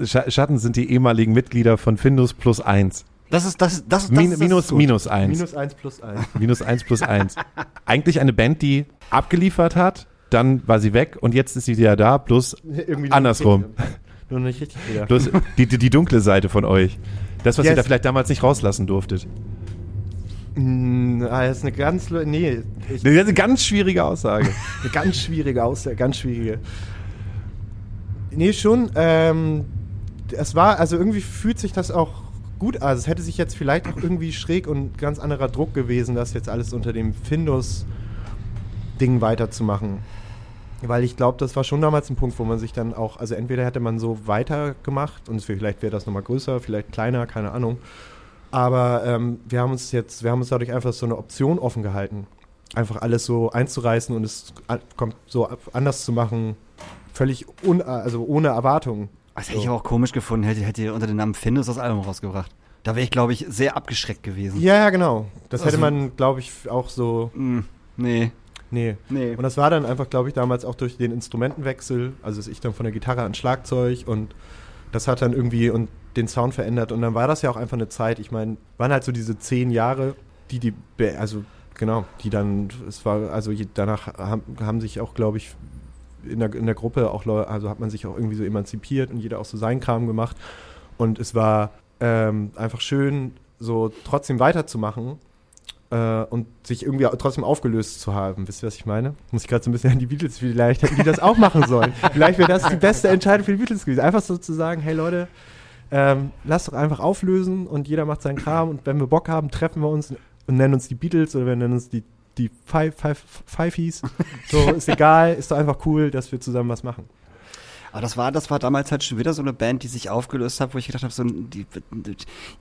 Scha- Schatten sind die ehemaligen Mitglieder von Findus plus eins. Das ist das, das, das, Min, das minus, ist minus eins. Minus 1 plus 1. Minus eins plus eins. Eigentlich eine Band, die abgeliefert hat, dann war sie weg und jetzt ist sie wieder da, plus Irgendwie Andersrum. Nur nicht richtig wieder. Bloß die, die, die dunkle Seite von euch. Das, was Yes. ihr da vielleicht damals nicht rauslassen durftet. Mm, ah, das ist eine ganz, nee, ich, Das ist eine ganz schwierige Aussage. eine ganz schwierige Aussage, ganz schwierige. Nee, schon, ähm, es war, also irgendwie fühlt sich das auch gut an. Also es hätte sich jetzt vielleicht auch irgendwie schräg und ganz anderer Druck gewesen, das jetzt alles unter dem Findus-Ding weiterzumachen. Weil ich glaube, das war schon damals ein Punkt, wo man sich dann auch, also entweder hätte man so weitergemacht und vielleicht wäre das nochmal größer, vielleicht kleiner, keine Ahnung. Aber ähm, wir haben uns jetzt, wir haben uns dadurch einfach so eine Option offen gehalten. Einfach alles so einzureißen und es kommt so anders zu machen, völlig un, also ohne Erwartungen. Das hätte ich auch komisch gefunden, hätte, hätte ihr unter dem Namen Findus das Album rausgebracht. Da wäre ich, glaube ich, sehr abgeschreckt gewesen. Ja, ja, genau. Das hätte Also- man, glaube ich, auch so, Mm, nee, nee. nee. Und das war dann einfach, glaube ich, damals auch durch den Instrumentenwechsel, also dass ich dann von der Gitarre ans Schlagzeug und das hat dann irgendwie und den Sound verändert und dann war das ja auch einfach eine Zeit, ich meine, waren halt so diese zehn Jahre, die die, also genau, die dann, es war, also danach haben, haben sich auch, glaube ich, in der, in der Gruppe auch, Leu- also hat man sich auch irgendwie so emanzipiert und jeder auch so seinen Kram gemacht und es war ähm, einfach schön, so trotzdem weiterzumachen äh, und sich irgendwie trotzdem aufgelöst zu haben. Wisst ihr, was ich meine? Muss ich gerade so ein bisschen an die Beatles, vielleicht hätten die das auch machen sollen. vielleicht wäre das die beste Entscheidung für die Beatles gewesen. Einfach so zu sagen, hey Leute, ähm, lasst doch einfach auflösen und jeder macht seinen Kram und wenn wir Bock haben, treffen wir uns und nennen uns die Beatles oder wir nennen uns die die Fiveys. So, ist egal, ist doch einfach cool, dass wir zusammen was machen. Aber das war, das war damals halt schon wieder so eine Band, die sich aufgelöst hat, wo ich gedacht habe, so die,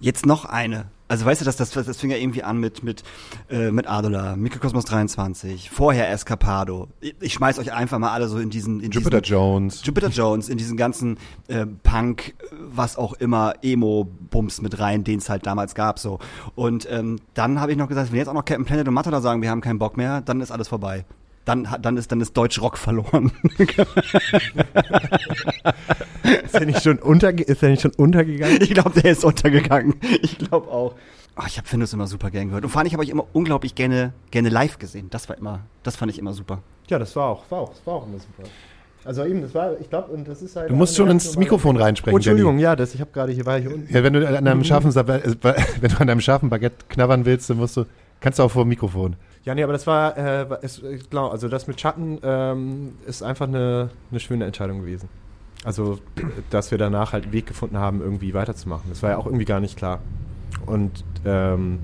jetzt noch eine. Also weißt du, das, das, das fing ja irgendwie an mit mit äh, mit Adola, Mikrokosmos 23, vorher Escapado. Ich, schmeiß euch einfach mal alle so in diesen in Jupiter diesen, Jones. Jupiter Jones in diesen ganzen äh, Punk, was auch immer, Emo-Bums mit rein, den es halt damals gab so. Und ähm, dann habe ich noch gesagt, wenn jetzt auch noch Captain Planet und Matador sagen, wir haben keinen Bock mehr, dann ist alles vorbei. Dann, hat- dann ist dann ist Deutsch Rock verloren. Ist er nicht schon, unterge ist er nicht schon untergegangen? Ich glaube, der ist untergegangen. Ich glaube auch. Oh, ich habe Findus immer super gern gehört. Und vor allem, ich habe ich immer unglaublich gerne, gerne live gesehen. Das war immer, das fand ich immer super. Ja, das war auch, war auch, das war auch immer super. Also eben, das war, ich glaube, und das ist halt. Du musst schon ins Mikrofon reinsprechen. Oh, Entschuldigung, Danny. ja, das, ich habe gerade hier, war hier unten. Ja, wenn du an einem scharfen, Sa- äh, wenn du an einem scharfen Baguette knabbern willst, dann musst du, kannst du auch vor dem Mikrofon. Ja, nee, aber das war, äh, ist, äh, genau, also das mit Schatten ähm, ist einfach eine, eine schöne Entscheidung gewesen. Also, dass wir danach halt einen Weg gefunden haben, irgendwie weiterzumachen. Das war ja auch irgendwie gar nicht klar. Und ähm,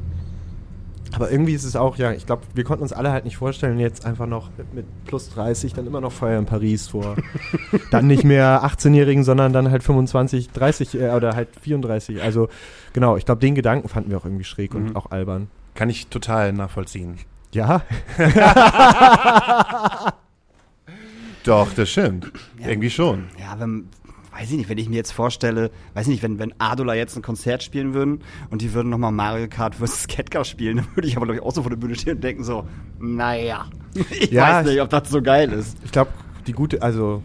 Aber irgendwie ist es auch, ja, ich glaube, wir konnten uns alle halt nicht vorstellen, jetzt einfach noch mit, mit plus 30 dann immer noch Feuer in Paris vor. dann nicht mehr 18-Jährigen, sondern dann halt 25, 30 äh, oder halt 34. Also genau, ich glaube, den Gedanken fanden wir auch irgendwie schräg und Mhm. auch albern. Kann ich total nachvollziehen. Ja, Doch, das stimmt. Ja. Irgendwie schon. Ja, wenn, weiß ich nicht, wenn ich mir jetzt vorstelle, weiß ich nicht, wenn, wenn Adola jetzt ein Konzert spielen würden und die würden nochmal Mario Kart vs. Ketka spielen, dann würde ich aber, glaube ich, auch so vor der Bühne stehen und denken so, naja, ich Ja, weiß nicht, ob das so geil ist. ich glaube, die gute, also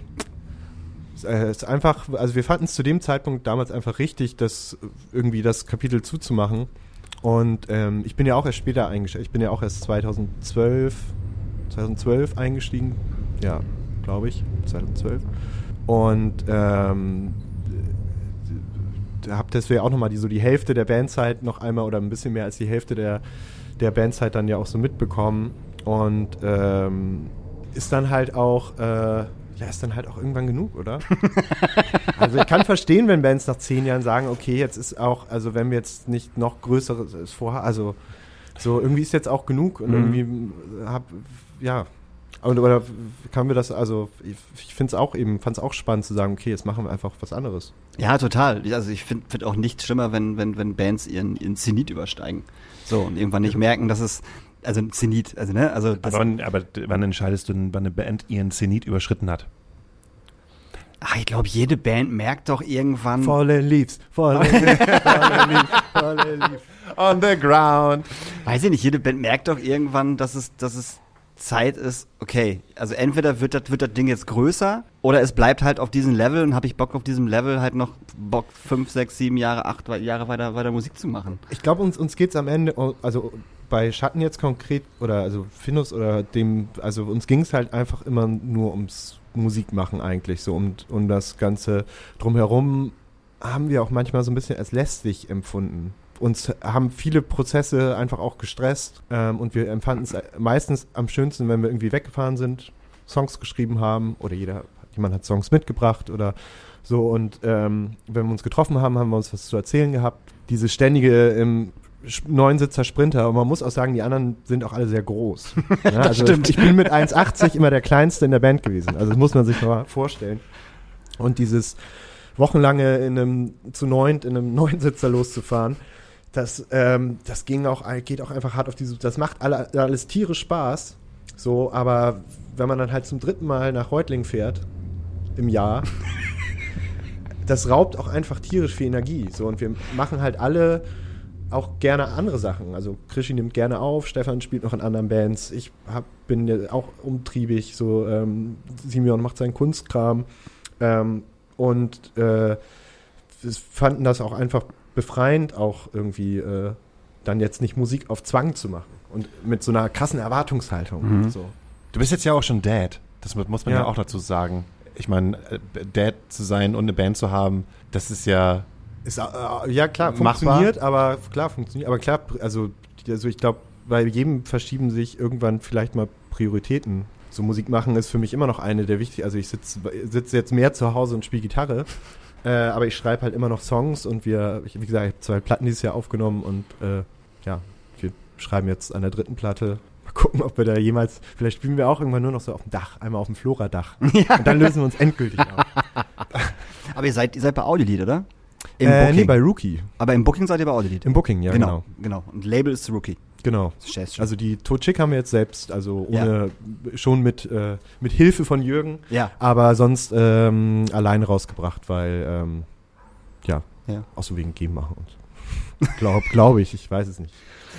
es äh, ist einfach, also wir fanden es zu dem Zeitpunkt damals einfach richtig, das irgendwie das Kapitel zuzumachen. Und ähm, ich bin ja auch erst später eingestiegen. Ich bin ja auch erst 2012, 2012 eingestiegen. Ja, glaube ich, 2012. Und ähm, habt deswegen auch nochmal die, so die Hälfte der Bandzeit noch einmal oder ein bisschen mehr als die Hälfte der, der Bandzeit dann ja auch so mitbekommen. Und ähm, ist dann halt auch, äh, ja, ist dann halt auch irgendwann genug, oder? also ich kann verstehen, wenn Bands nach zehn Jahren sagen, okay, jetzt ist auch, also wenn wir jetzt nicht noch größeres vorhaben, also so irgendwie ist jetzt auch genug und Mhm. irgendwie hab, ja. Und, oder kann wir das, also ich, ich finde es auch eben, fand es auch spannend zu sagen, okay, jetzt machen wir einfach was anderes. Ja, total. Also ich finde find auch nichts schlimmer, wenn, wenn, wenn Bands ihren, ihren Zenit übersteigen. So, und irgendwann nicht merken, dass es, also ein Zenit, also ne, also das, Aber, wann- aber wann entscheidest du denn, wann eine Band ihren Zenit überschritten hat? ach, ich glaube, jede Band merkt doch irgendwann, Fallen Leaves, Fallen Leaves, Fallen Leaves, Fallen Leaves. On the ground. weiß ich nicht, jede Band merkt doch irgendwann, dass es, dass es Zeit ist, okay, also entweder wird das, wird das Ding jetzt größer oder es bleibt halt auf diesem Level und habe ich Bock auf diesem Level halt noch Bock fünf, sechs, sieben Jahre, acht Jahre weiter, weiter Musik zu machen. Ich glaube, uns, uns geht es am Ende, also bei Schatten jetzt konkret, oder also Finus oder dem, also uns ging es halt einfach immer nur ums Musikmachen eigentlich, so um, um das Ganze drumherum haben wir auch manchmal so ein bisschen als lästig empfunden. Uns haben viele Prozesse einfach auch gestresst ähm, und wir empfanden es meistens am schönsten, wenn wir irgendwie weggefahren sind, Songs geschrieben haben oder jeder, jemand hat Songs mitgebracht oder so und ähm, wenn wir uns getroffen haben, haben wir uns was zu erzählen gehabt. Diese ständige im Neunsitzer Sprinter und man muss auch sagen, die anderen sind auch alle sehr groß. Ja, also stimmt. Ich bin mit 1,80 immer der Kleinste in der Band gewesen. Also das muss man sich mal vorstellen. Und dieses wochenlange in einem zu neunt in einem Neunsitzer loszufahren, das, ähm, das ging auch, geht auch einfach hart auf diese, das macht alle, alles tierisch Spaß. So, aber wenn man dann halt zum dritten Mal nach Reutling fährt im Jahr, das raubt auch einfach tierisch viel Energie. So, und wir machen halt alle auch gerne andere Sachen. Also Krischi nimmt gerne auf, Stefan spielt noch in anderen Bands. Ich hab, bin ja auch umtriebig, so ähm, Simeon macht seinen Kunstkram. Ähm, und äh, fanden das auch einfach befreiend, auch irgendwie äh, dann jetzt nicht Musik auf Zwang zu machen. Und mit so einer krassen Erwartungshaltung. Mhm. So. Du bist jetzt ja auch schon Dad. Das mu- muss man ja, Ja. auch dazu sagen. Ich meine, äh, Dad zu sein und eine Band zu haben, das ist ja. Ist, äh, ja, klar, Machbar. funktioniert, aber klar, funktioniert. Aber klar, also, also ich glaube, bei jedem verschieben sich irgendwann vielleicht mal Prioritäten. So Musik machen ist für mich immer noch eine der wichtigsten. Also ich sitze sitz jetzt mehr zu Hause und spiele Gitarre, äh, aber ich schreibe halt immer noch Songs und wir, ich, wie gesagt, ich habe zwei Platten dieses Jahr aufgenommen und äh, ja, wir schreiben jetzt an der dritten Platte. Mal gucken, ob wir da jemals, vielleicht spielen wir auch irgendwann nur noch so auf dem Dach, einmal auf dem Flora-Dach. Und dann lösen wir uns endgültig auf. Aber ihr seid, ihr seid bei Audiolied, oder? Im Äh, Booking. nee, bei Rookie. Aber im Booking seid ihr bei Audiolied. Im Booking, ja, genau. genau, genau. Und Label ist Rookie. Genau. Also die Totschik haben wir jetzt selbst, also Ja. ohne, schon mit, äh, mit Hilfe von Jürgen, ja. aber sonst ähm, alleine rausgebracht, weil, ähm, ja, Ja. auch so wegen Game machen und glaub, glaube ich, ich weiß es nicht.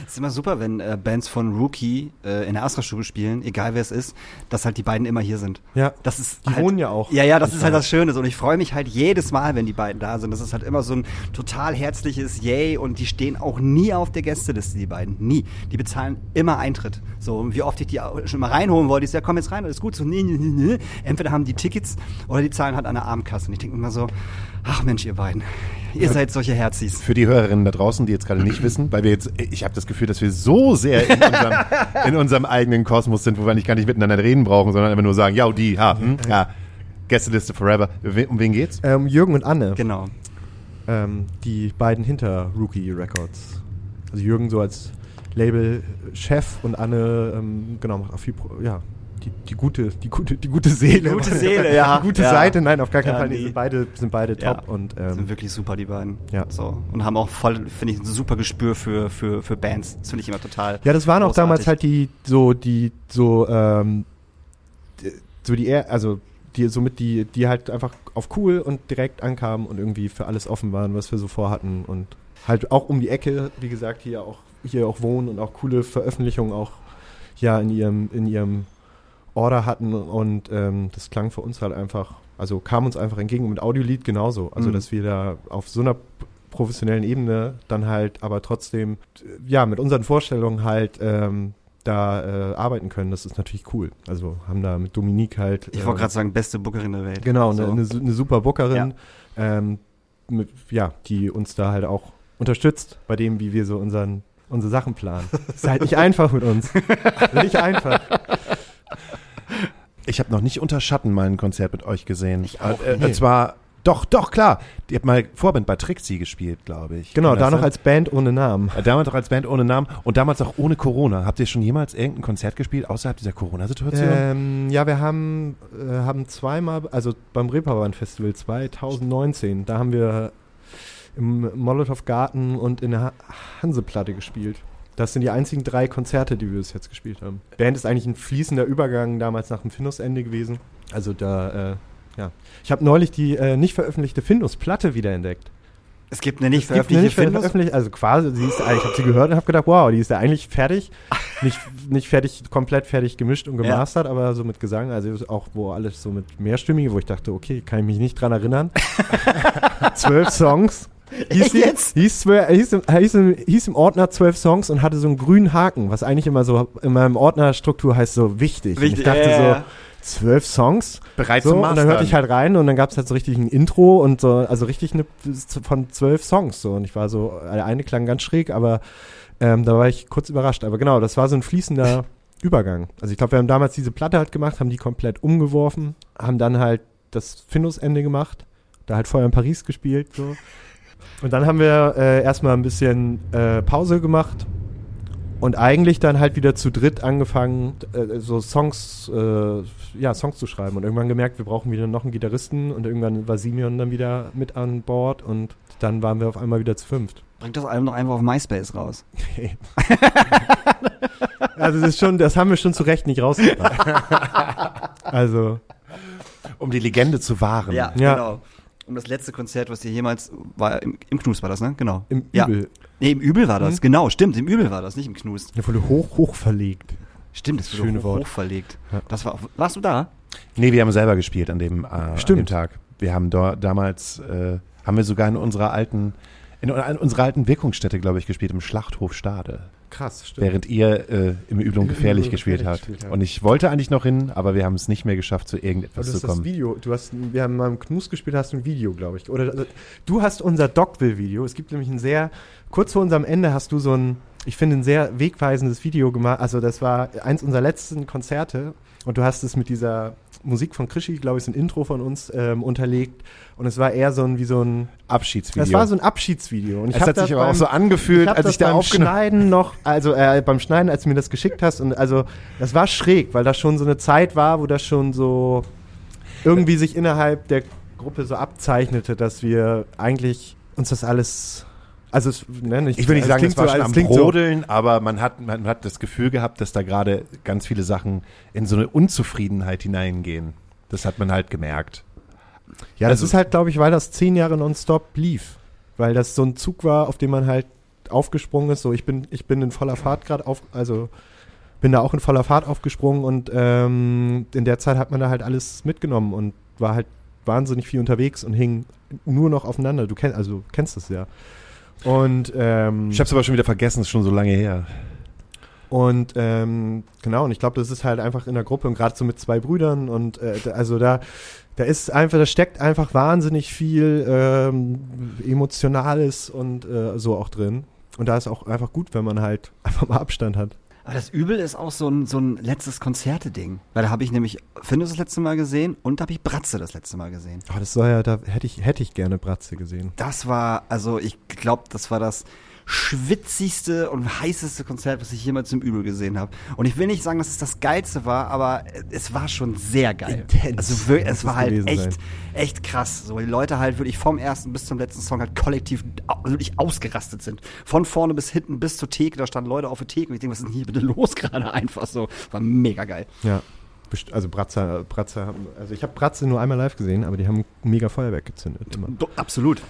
Es ist immer super, wenn äh, Bands von Rookie äh, in der Astra-Stube spielen, egal wer es ist, dass halt die beiden immer hier sind. Ja, Das ist die halt, wohnen ja auch. Ja, ja, das ist halt das Schöne. Und ich freue mich halt jedes Mal, wenn die beiden da sind. Das ist halt immer so ein total herzliches Yay und die stehen auch nie auf der Gästeliste, die beiden. Nie. Die bezahlen immer Eintritt. So, und wie oft ich die schon mal reinholen wollte, ich so, ja, komm jetzt rein, alles gut. So, nee, nee, nee, nee. Entweder haben die Tickets oder die zahlen halt an der Abendkasse. Und ich denke immer so, ach Mensch, ihr beiden, ihr seid solche Herzis. Für die Hörerinnen da draußen, die jetzt gerade nicht wissen, weil wir jetzt, ich habe das Gefühl, dass wir so sehr in unserem, in unserem eigenen Kosmos sind, wo wir eigentlich gar nicht miteinander reden brauchen, sondern einfach nur sagen, ja, die, ha, hm, ja, Gästeliste Forever. Um wen geht's? Ähm, Jürgen und Anne, Genau. ähm, die beiden hinter Rookie Records. Also Jürgen so als Label-Chef und Anne, ähm, genau, macht auch viel, Pro ja, die, die gute, die gute, die gute Seele. Die gute Seele, ja. Die gute Ja. Seite, nein, auf gar keinen Ja, Fall. Die nee. sind beide, sind beide Ja. top und sind ähm, wirklich super, die beiden. Ja. So. Und haben auch voll, finde ich, ein super Gespür für, für, für Bands. Das finde ich immer total. ja, das waren auch damals großartig. halt die, so, die, so, ähm, die- so die, eher- also die, somit die, die halt einfach auf cool und direkt ankamen und irgendwie für alles offen waren, was wir so vorhatten und halt auch um die Ecke, wie gesagt, hier auch, hier auch wohnen und auch coole Veröffentlichungen auch ja in ihrem, in ihrem Order hatten und ähm, das klang für uns halt einfach, also kam uns einfach entgegen und mit Audiolied genauso. Also Mhm. dass wir da auf so einer professionellen Ebene dann halt aber trotzdem äh, ja mit unseren Vorstellungen halt ähm, da äh, arbeiten können, das ist natürlich cool. Also haben da mit Dominique halt Ich äh, wollte gerade sagen, beste Bookerin der Welt. Genau, So. eine, eine, su- eine super Bookerin, ähm, mit, ja, die uns da halt auch unterstützt bei dem, wie wir so unseren, unsere Sachen planen. ist halt nicht einfach mit uns. nicht einfach. Ich habe noch nicht unter Schatten mal ein Konzert mit euch gesehen. Ich auch äh, nicht. Und zwar, doch, doch, klar. Ihr habt mal Vorband bei Trixie gespielt, glaube ich. Genau, da noch als Band ohne Namen. Äh, Damals auch als Band ohne Namen und damals auch ohne Corona. Habt ihr schon jemals irgendein Konzert gespielt außerhalb dieser Corona-Situation? Ähm, ja, wir haben, äh, haben zweimal, also beim Reeperbahn Festival 2019, da haben wir im Molotow Garten und in der Ha- Hanseplatte gespielt. Das sind die einzigen drei Konzerte, die wir bis jetzt gespielt haben. Band ist eigentlich ein fließender Übergang damals nach dem Findus-Ende gewesen. Also da, äh, ja. Ich habe neulich die äh, nicht veröffentlichte Findus-Platte wiederentdeckt. Es gibt eine nicht Es veröffentlichte nicht Findus. veröffentlicht, also quasi, sie ist, ich habe sie gehört und habe gedacht, wow, die ist ja eigentlich fertig. Nicht, nicht fertig, komplett fertig gemischt und Ja. gemastert, aber so mit Gesang, also auch wo alles so mit mehrstimmige, wo ich dachte, okay, kann ich mich nicht dran erinnern. Zwölf Songs. Hieß, jetzt? Hieß, hieß, im, hieß, hieß im Ordner zwölf Songs und hatte so einen grünen Haken, was eigentlich immer so in meinem Ordnerstruktur heißt so wichtig. Wichtig, ich dachte ja. so, zwölf Songs? Bereit so, zum und dann hörte ich halt rein und dann gab es halt so richtig ein Intro und so, also richtig eine, von zwölf Songs so. Und ich war so, der eine klang ganz schräg, aber ähm, da war ich kurz überrascht. Aber genau, das war so ein fließender Übergang. Also ich glaube, wir haben damals diese Platte halt gemacht, haben die komplett umgeworfen, haben dann halt das Findus-Ende gemacht, da halt vorher in Paris gespielt so. Und dann haben wir äh, erstmal ein bisschen äh, Pause gemacht und eigentlich dann halt wieder zu dritt angefangen, äh, so Songs, äh, ja, Songs zu schreiben und irgendwann gemerkt, wir brauchen wieder noch einen Gitarristen und irgendwann war Simeon dann wieder mit an Bord und dann waren wir auf einmal wieder zu fünft. Bringt das Album noch einfach auf MySpace raus. Also das ist schon, das haben wir schon zu Recht nicht rausgebracht. also, um die Legende zu wahren. Ja. genau. Um das letzte Konzert, was ihr jemals war, im, im Knust war das, ne? Genau. im Ja. Übel. Nee, im Übel war das, Mhm. genau, stimmt, im Übel war das, nicht im Knust. Der wurde hoch, hoch verlegt. Stimmt, das wurde Schöne hoch, Wort. hoch verlegt. Ja. Das war, warst du da? Nee, wir haben selber gespielt an dem, äh, an Stimmt. dem Tag. Wir haben dort damals, äh, haben wir sogar in unserer alten, in, in unserer alten Wirkungsstätte, glaube ich, gespielt, im Schlachthof Stade. Krass, stimmt. Während ihr äh, im Übel und gefährlich Übel und gespielt gefährlich habt. gespielt habt. Und ich wollte eigentlich noch hin, aber wir haben es nicht mehr geschafft, zu irgendetwas du zu hast das kommen. Video, du hast, wir haben mal im Knus gespielt, hast du ein Video, glaube ich. Oder also, du hast unser Dogville-Video. Es gibt nämlich ein sehr, kurz vor unserem Ende hast du so ein, ich finde, ein sehr wegweisendes Video gemacht. Also das war eins unserer letzten Konzerte und du hast es mit dieser Musik von Krischi, glaube ich, ist ein Intro von uns ähm, unterlegt. Und es war eher so ein, wie so ein, Abschiedsvideo. das war so ein Abschiedsvideo. Und ich es hat sich aber auch beim- so angefühlt, ich als das ich da beim Schneiden noch, also äh, beim Schneiden, als du mir das geschickt hast, und also das war schräg, weil das schon so eine Zeit war, wo das schon so irgendwie sich innerhalb der Gruppe so abzeichnete, dass wir eigentlich uns das alles, also es, ne, nicht, Ich will nicht es sagen, klingt es war so, schon es am klingt so, Brodeln, aber man hat, man hat das Gefühl gehabt, dass da gerade ganz viele Sachen in so eine Unzufriedenheit hineingehen. Das hat man halt gemerkt. Ja, das Also- ist halt, glaube ich, weil das zehn Jahre nonstop lief. Weil das so ein Zug war, auf dem man halt aufgesprungen ist. So, ich bin, ich bin in voller Fahrt gerade auf, also bin da auch in voller Fahrt aufgesprungen und ähm, in der Zeit hat man da halt alles mitgenommen und war halt wahnsinnig viel unterwegs und hing nur noch aufeinander. Du kennst, also kennst das ja. Und ähm, Ich habe es aber schon wieder vergessen, ist schon so lange her. und ähm, genau, und ich glaube, das ist halt einfach in der Gruppe und gerade so mit zwei Brüdern und äh, also da, da ist einfach, da steckt einfach wahnsinnig viel ähm, Emotionales und äh, so auch drin. Und da ist auch einfach gut, wenn man halt einfach mal Abstand hat. Aber das Übel ist auch so ein, so ein letztes Konzerte-Ding. Weil da habe ich nämlich Findus das letzte Mal gesehen und da habe ich Bratze das letzte Mal gesehen. Oh, das soll ja, da hätte ich, hätte ich gerne Bratze gesehen. Das war, also ich glaube, das war das schwitzigste und heißeste Konzert, was ich jemals im Übel gesehen habe. Und ich will nicht sagen, dass es das geilste war, aber es war schon sehr geil. Intens. Also wirklich, es war halt echt, sein. echt krass. So die Leute halt wirklich vom ersten bis zum letzten Song halt kollektiv wirklich ausgerastet sind. Von vorne bis hinten bis zur Theke, da standen Leute auf der Theke und ich denke, was ist denn hier bitte los gerade einfach so. War mega geil. Ja. Also Bratzer, Bratzer also ich habe Bratze nur einmal live gesehen, aber die haben mega Feuerwerk gezündet immer. Absolut.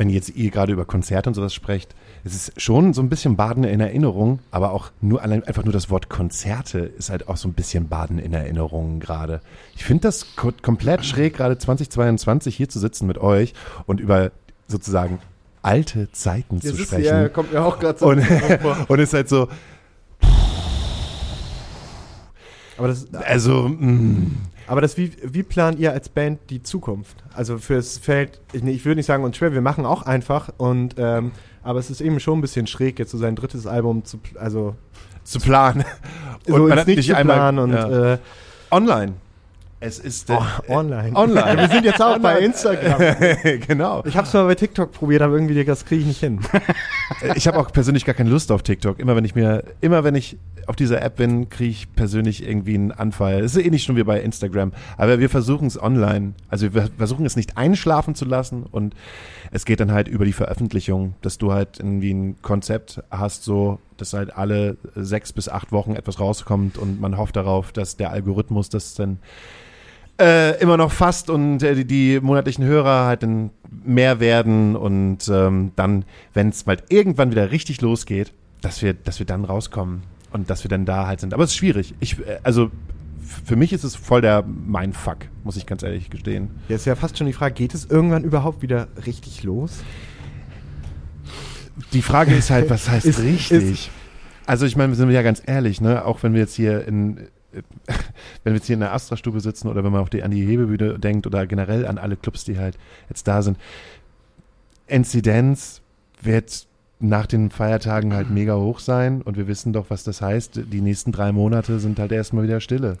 Wenn jetzt ihr gerade über Konzerte und sowas sprecht, es ist schon so ein bisschen Baden in Erinnerung, aber auch nur allein einfach nur das Wort Konzerte ist halt auch so ein bisschen Baden in Erinnerung gerade. Ich finde das ko komplett schräg, gerade 2022 hier zu sitzen mit euch und über sozusagen alte Zeiten zu sprechen. kommt mir auch gerade und, und ist halt so, Aber das, also, mm, aber das wie, wie plant ihr als Band die Zukunft? Also fürs Feld, ich, ich würde nicht sagen uns schwer, wir machen auch einfach und ähm, aber es ist eben schon ein bisschen schräg, jetzt so sein drittes Album zu, also zu planen. so ins man hat nicht zu einmal- planen und ja. äh, Online. Es ist äh, oh, online. online. wir sind jetzt auch bei Instagram. genau. Ich habe es mal bei TikTok probiert, aber irgendwie das kriege ich nicht hin. Ich habe auch persönlich gar keine Lust auf TikTok. Immer wenn ich mir, immer wenn ich auf dieser App bin, kriege ich persönlich irgendwie einen Anfall. Es ist ähnlich schon wie bei Instagram. Aber wir versuchen es online. Also wir versuchen es nicht einschlafen zu lassen und es geht dann halt über die Veröffentlichung, dass du halt irgendwie ein Konzept hast, so, dass halt alle sechs bis acht Wochen etwas rauskommt und man hofft darauf, dass der Algorithmus das dann äh, immer noch fasst und äh, die, die monatlichen Hörer halt dann mehr werden und ähm, dann, wenn es mal irgendwann wieder richtig losgeht, dass wir, dass wir dann rauskommen und dass wir dann da halt sind. Aber es ist schwierig. Ich, äh, also für mich ist es voll der Mindfuck, muss ich ganz ehrlich gestehen. Jetzt ist ja fast schon die Frage, geht es irgendwann überhaupt wieder richtig los? Die Frage ist halt, was heißt Ist- richtig? also ich meine, sind wir ja ganz ehrlich, ne? Auch wenn wir jetzt hier in wenn wir jetzt hier in der Astra-Stube sitzen oder wenn man auf die, an die Hebebühne denkt oder generell an alle Clubs, die halt jetzt da sind, Inzidenz wird nach den Feiertagen halt mega hoch sein und wir wissen doch, was das heißt. Die nächsten drei Monate sind halt erstmal wieder Stille.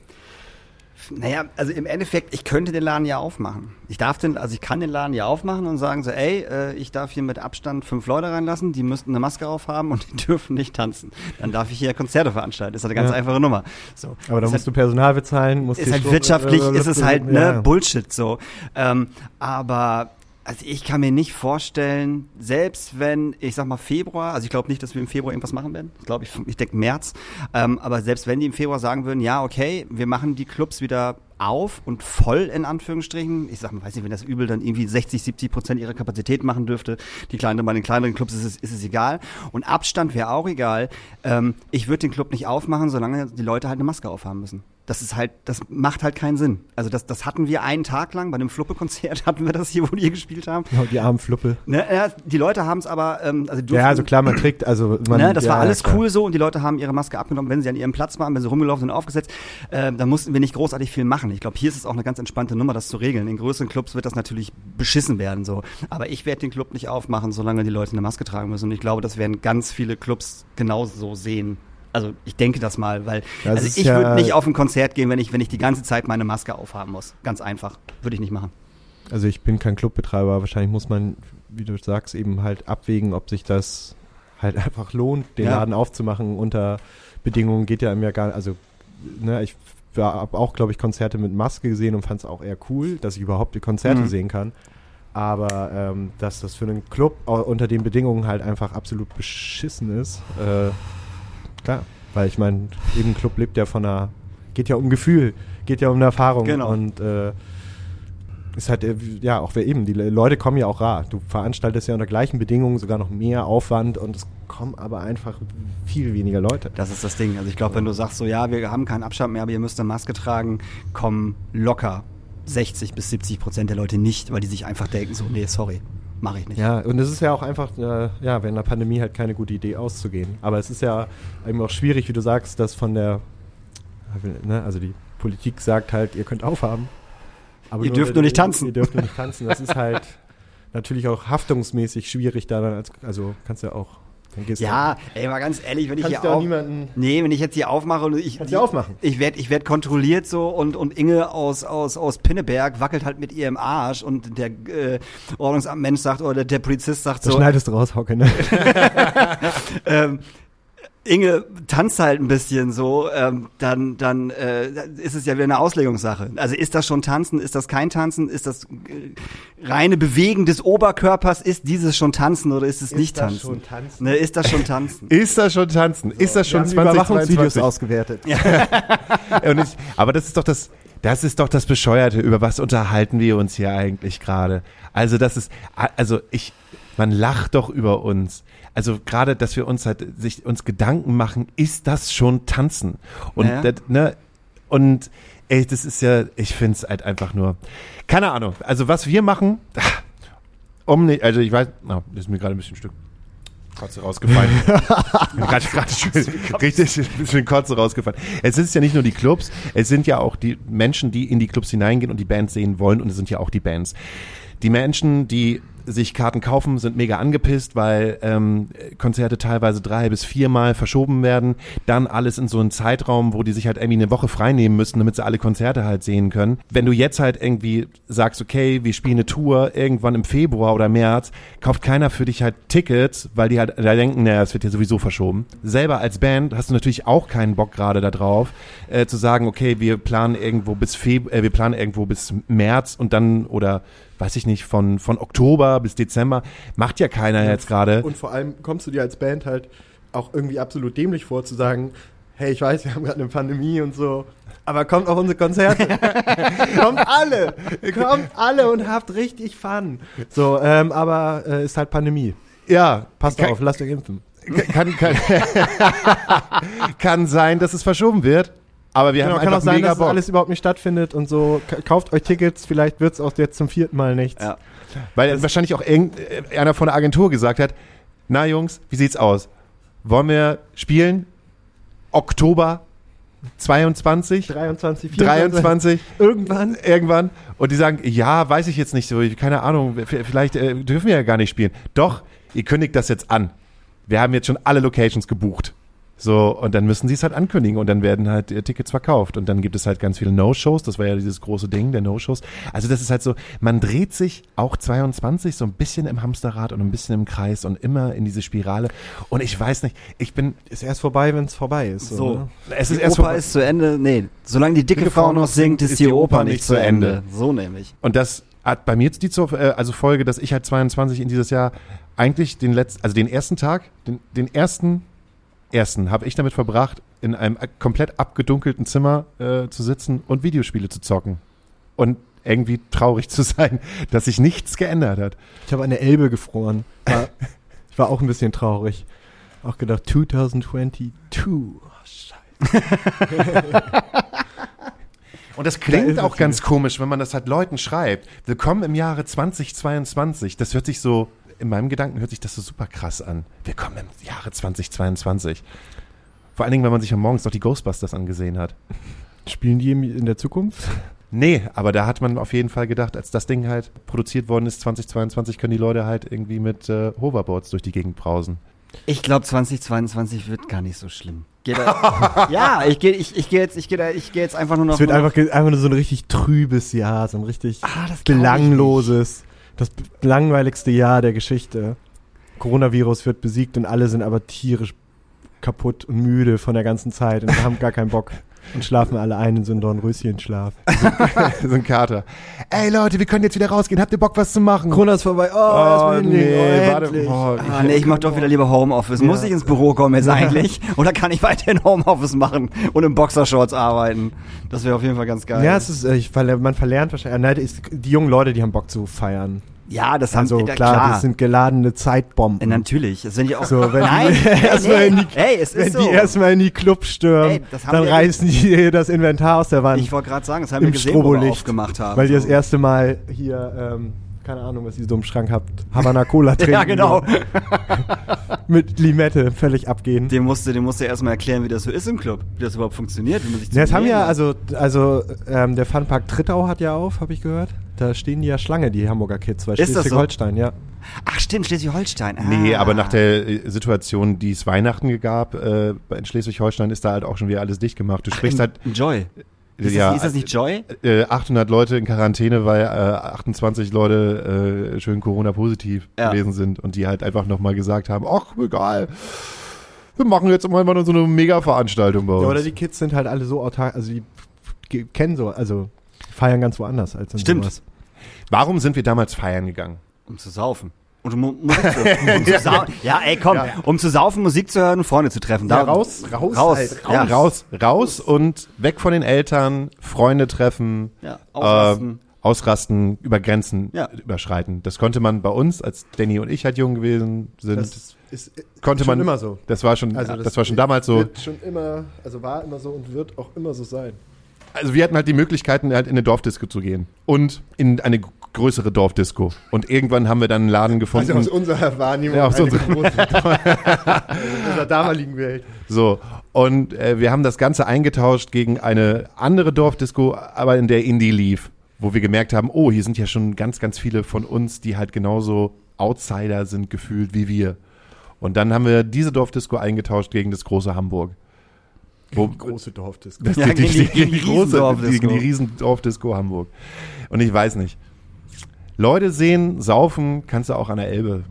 Naja, also im Endeffekt, ich könnte den Laden ja aufmachen. Ich darf den, also ich kann den Laden ja aufmachen und sagen so, ey, äh, ich darf hier mit Abstand fünf Leute reinlassen, die müssten eine Maske aufhaben und die dürfen nicht tanzen. Dann darf ich hier Konzerte veranstalten. Das ist eine ganz Ja. einfache Nummer. So. Aber da musst du Personal bezahlen, musst ist halt wirtschaftlich, äh, ist es halt ne, ja. Bullshit so. Ähm, aber also ich kann mir nicht vorstellen, selbst wenn, ich sag mal Februar, also ich glaube nicht, dass wir im Februar irgendwas machen werden. Ich glaube, ich, ich denke März. Ähm, aber selbst wenn die im Februar sagen würden, ja, okay, wir machen die Clubs wieder auf und voll in Anführungsstrichen. Ich sag mal, weiß nicht, wenn das Übel dann irgendwie 60, 70 Prozent ihrer Kapazität machen dürfte, die kleinen, bei den kleineren Clubs ist es, ist es egal. Und Abstand wäre auch egal. Ähm, ich würde den Club nicht aufmachen, solange die Leute halt eine Maske aufhaben müssen. Das ist halt, das macht halt keinen Sinn. Also das, das hatten wir einen Tag lang bei einem Fluppe-Konzert hatten wir das hier, wo die hier gespielt haben. Ja, die armen Fluppe. Ne, ja, die Leute haben es aber, ähm, also die Ja, durften- also klar, man kriegt, also man, ne, das ja, war alles ja, cool so und die Leute haben ihre Maske abgenommen, wenn sie an ihrem Platz waren, wenn sie rumgelaufen sind, aufgesetzt. Äh, da mussten wir nicht großartig viel machen. Ich glaube, hier ist es auch eine ganz entspannte Nummer, das zu regeln. In größeren Clubs wird das natürlich beschissen werden so. Aber ich werde den Club nicht aufmachen, solange die Leute eine Maske tragen müssen. Und ich glaube, das werden ganz viele Clubs genauso sehen. Also ich denke das mal, weil Ja, es also ich ja- würde nicht auf ein Konzert gehen, wenn ich, wenn ich die ganze Zeit meine Maske aufhaben muss. Ganz einfach. Würde ich nicht machen. Also ich bin kein Clubbetreiber, wahrscheinlich muss man, wie du sagst, eben halt abwägen, ob sich das halt einfach lohnt, den Ja. Laden aufzumachen unter Bedingungen geht ja mir gar also ne, ich habe auch glaube ich Konzerte mit Maske gesehen und fand es auch eher cool, dass ich überhaupt die Konzerte Mhm. sehen kann. Aber ähm, dass das für einen Club unter den Bedingungen halt einfach absolut beschissen ist, äh, klar, weil ich meine, eben Club lebt ja von einer, geht ja um Gefühl, geht ja um eine Erfahrung Genau. und äh, ist halt, äh, ja, auch wer eben, die Le- Leute kommen ja auch rar. Du veranstaltest ja unter gleichen Bedingungen sogar noch mehr Aufwand und es kommen aber einfach viel weniger Leute. Das ist das Ding. Also ich glaube, wenn du sagst so, ja, wir haben keinen Abstand mehr, aber ihr müsst eine Maske tragen, kommen locker 60 bis 70 Prozent der Leute nicht, weil die sich einfach denken so, nee, sorry, mache ich nicht. Ja, und es ist ja auch einfach, äh, ja, während der Pandemie halt keine gute Idee auszugehen. Aber es ist ja eben auch schwierig, wie du sagst, dass von der, ne, also die Politik sagt halt, ihr könnt aufhaben. Aber Ihr dürft nur nicht tanzen. Ihr dürft nur nicht tanzen. Das ist halt natürlich auch haftungsmäßig schwierig da dann als, also kannst ja auch du. Ja, ey, mal ganz ehrlich, wenn ich hier auch auf, niemanden- nee, wenn ich jetzt hier aufmache und ich, Kannst du aufmachen. ich werde, ich werde kontrolliert so und und Inge aus aus aus Pinneberg wackelt halt mit ihrem Arsch und der äh, Ordnungsamtmensch sagt oder der Polizist sagt Das so, schneidest du raus, Hauke, ne? ähm, Inge tanzt halt ein bisschen so, ähm, dann, dann äh, ist es ja wieder eine Auslegungssache. Also ist das schon Tanzen, ist das kein Tanzen, ist das äh, reine Bewegen des Oberkörpers, ist dieses schon Tanzen oder ist es nicht das Tanzen? schon Tanzen? Ne, ist das schon Tanzen? Ist das schon Tanzen? ist das schon Wir haben die Überwachungsvideos 2022? ausgewertet. Ja, und ich, aber das ist doch das, das ist doch das Bescheuerte. Über was unterhalten wir uns hier eigentlich gerade? Also das ist, also ich, man lacht doch über uns. Also gerade, dass wir uns halt sich uns Gedanken machen, ist das schon Tanzen? Und Ja. das, ne, und ey, das ist ja, ich finde es halt einfach nur, keine Ahnung. Also was wir machen, um nicht, also ich weiß, na, das ist mir gerade ein bisschen ein Stück Kotze rausgefallen. gerade gerade schön, richtig ein bisschen Kotze rausgefallen. Es ist ja nicht nur die Clubs, es sind ja auch die Menschen, die in die Clubs hineingehen und die Bands sehen wollen und es sind ja auch die Bands. Die Menschen, die sich Karten kaufen, sind mega angepisst, weil ähm, Konzerte teilweise drei bis viermal verschoben werden. Dann alles in so einem Zeitraum, wo die sich halt irgendwie eine Woche frei nehmen müssen, damit sie alle Konzerte halt sehen können. Wenn du jetzt halt irgendwie sagst, okay, wir spielen eine Tour irgendwann im Februar oder März, kauft keiner für dich halt Tickets, weil die halt da denken, naja, es wird ja sowieso verschoben. Selber als Band hast du natürlich auch keinen Bock gerade da drauf, äh, zu sagen, okay, wir planen irgendwo bis Feb äh, wir planen irgendwo bis März und dann oder weiß ich nicht, von, von Oktober bis Dezember, macht ja keiner jetzt gerade. Und vor allem kommst du dir als Band halt auch irgendwie absolut dämlich vor, zu sagen, hey, ich weiß, wir haben gerade eine Pandemie und so, aber kommt auf unsere Konzerte. kommt alle, kommt alle und habt richtig Fun. So, ähm, aber äh, ist halt Pandemie. Ja, Passt kann, auf, lasst euch impfen. Kann, kann, kann sein, dass es verschoben wird, aber wir Genau, haben kann auch sein, dass Bock. alles überhaupt nicht stattfindet und so. Kauft euch Tickets, vielleicht wird's auch jetzt zum vierten Mal nichts. Ja. Weil wahrscheinlich auch irgendeiner von der Agentur gesagt hat, na Jungs, wie sieht's aus? Wollen wir spielen? Oktober 22? 23, 24, 23? irgendwann. irgendwann und die sagen, ja, weiß ich jetzt nicht so, keine Ahnung, vielleicht äh, dürfen wir ja gar nicht spielen. Doch, ihr kündigt das jetzt an. Wir haben jetzt schon alle Locations gebucht. So, und dann müssen sie es halt ankündigen und dann werden halt äh, Tickets verkauft und dann gibt es halt ganz viele No-Shows, das war ja dieses große Ding, der No-Shows. Also das ist halt so, man dreht sich auch 22 so ein bisschen im Hamsterrad und ein bisschen im Kreis und immer in diese Spirale und ich weiß nicht, ich bin, Ist erst vorbei, wenn es vorbei ist. So. So, es ist die erst Oper vorbei. ist zu Ende. Nee, solange die dicke, Frau noch singt, ist die Oper nicht zu Ende. So nämlich. Und das hat bei mir jetzt die zur, äh, also Folge, dass ich halt 22 in dieses Jahr eigentlich den letzten, also den ersten Tag, den, den ersten, ersten habe ich damit verbracht, in einem komplett abgedunkelten Zimmer äh, zu sitzen und Videospiele zu zocken. Und irgendwie traurig zu sein, dass sich nichts geändert hat. Ich habe an der Elbe gefroren. War, ich war auch ein bisschen traurig. Auch gedacht, 2022. Oh, scheiße. Und das Da klingt es auch ganz komisch, wenn man das halt Leuten schreibt. Willkommen im Jahre 2022. Das hört sich so, in meinem Gedanken hört sich das so super krass an. Willkommen im Jahre 2022. Vor allen Dingen, wenn man sich am morgens noch die Ghostbusters angesehen hat. Spielen die in der Zukunft? Nee, aber da hat man auf jeden Fall gedacht, als das Ding halt produziert worden ist, 2022, können die Leute halt irgendwie mit äh, Hoverboards durch die Gegend brausen. Ich glaube, 2022 wird gar nicht so schlimm. Geht da, ja, ich gehe ich, ich geh jetzt, ich geh da, ich geh jetzt einfach nur noch. Es wird einfach, einfach nur so ein richtig trübes Jahr, so ein richtig Ah, das glaub ich belangloses, das langweiligste Jahr der Geschichte. Coronavirus wird besiegt und alle sind aber tierisch kaputt und müde von der ganzen Zeit und haben gar keinen Bock und schlafen alle ein in so einen Dornröschenschlaf. so ein Kater. Ey Leute, wir können jetzt wieder rausgehen. Habt ihr Bock, was zu machen? Corona ist vorbei. Oh, erstmal hinlegen. oh, warte. endlich. Boah, Ah, nee, ich mach doch wieder lieber Homeoffice. Muss Ja. ich ins Büro kommen jetzt eigentlich? Oder kann ich weiterhin Homeoffice machen und im Boxershorts arbeiten? Das wäre auf jeden Fall ganz geil. Ja, es ist, äh, ich, man verlernt wahrscheinlich. Nein, die, ist, die jungen Leute, die haben Bock zu feiern. Ja das haben Also ja, klar, das sind geladene Zeitbomben. natürlich. Das sind ja auch. So, wenn Nein, die ey, erstmal nee, in die, ey, es wenn ist die so. erstmal in die Club stürmen, Ey, das haben dann reißen die das Inventar aus der Wand. Ich wollte gerade sagen, das haben wir gesehen, wo wir aufgemacht haben. weil die das erste Mal hier, ähm, keine Ahnung, was ihr so im Schrank habt, Havana Cola trinken. Ja, genau. Mit Limette völlig abgehen. Dem musste, dem musste erstmal erklären, wie das so ist im Club, wie das überhaupt funktioniert, wie man sich Ja, das haben ja, also, also ähm, der Funpark Trittau hat ja auf, habe ich gehört. Da stehen die ja Schlange, die Hamburger Kids, weil das so? Schleswig-Holstein, ja. Ach stimmt, Schleswig-Holstein. Ah. Nee, aber nach der äh, Situation, die es Weihnachten gab, äh, in Schleswig-Holstein ist da halt auch schon wieder alles dicht gemacht. Du sprichst halt, Joy. Ist, ja, das, ist das nicht Joy? äh, 800 Leute in Quarantäne, weil äh, 28 Leute äh, schön Corona-positiv Ja. gewesen sind und die halt einfach nochmal gesagt haben, ach, egal, wir machen jetzt mal mal so eine Mega-Veranstaltung bei uns. ja. Oder die Kids sind halt alle so autark, also die kennen so, also feiern ganz woanders als in Stimmt. sowas. Warum sind wir damals feiern gegangen? Um zu saufen. Und um hören. Um zu sau ja, ey, komm. Um zu saufen, Musik zu hören und Freunde zu treffen. Ja, Da- raus, raus, Raus. halt, Ja. Raus, raus und weg von den Eltern, Freunde treffen, Ja, ausrasten. äh, ausrasten, über Grenzen Ja. überschreiten. Das konnte man bei uns, als Danny und ich halt jung gewesen sind, Das ist konnte schon man immer so. Das war schon, Also das, war schon damals so. Wird schon immer, also war immer so und wird auch immer so sein. Also wir hatten halt die Möglichkeiten, halt in eine Dorfdisco zu gehen und in eine größere Dorfdisco. Und irgendwann haben wir dann einen Laden gefunden. Also aus unserer Wahrnehmung Ja, aus unserer- unserer damaligen Welt. So, und äh, wir haben das Ganze eingetauscht gegen eine andere Dorfdisco, aber in der Indie lief, wo wir gemerkt haben, oh, hier sind ja schon ganz, ganz viele von uns, die halt genauso Outsider sind gefühlt wie wir. Und dann haben wir diese Dorfdisco eingetauscht gegen das große Hamburg. Wo, Die große Dorfdisco. das Ja, die, die, gegen die- die, die große, Riesendorfdisco. gegen die Riesendorfdisco Hamburg. Und ich weiß nicht. Leute sehen, saufen kannst du auch an der Elbe.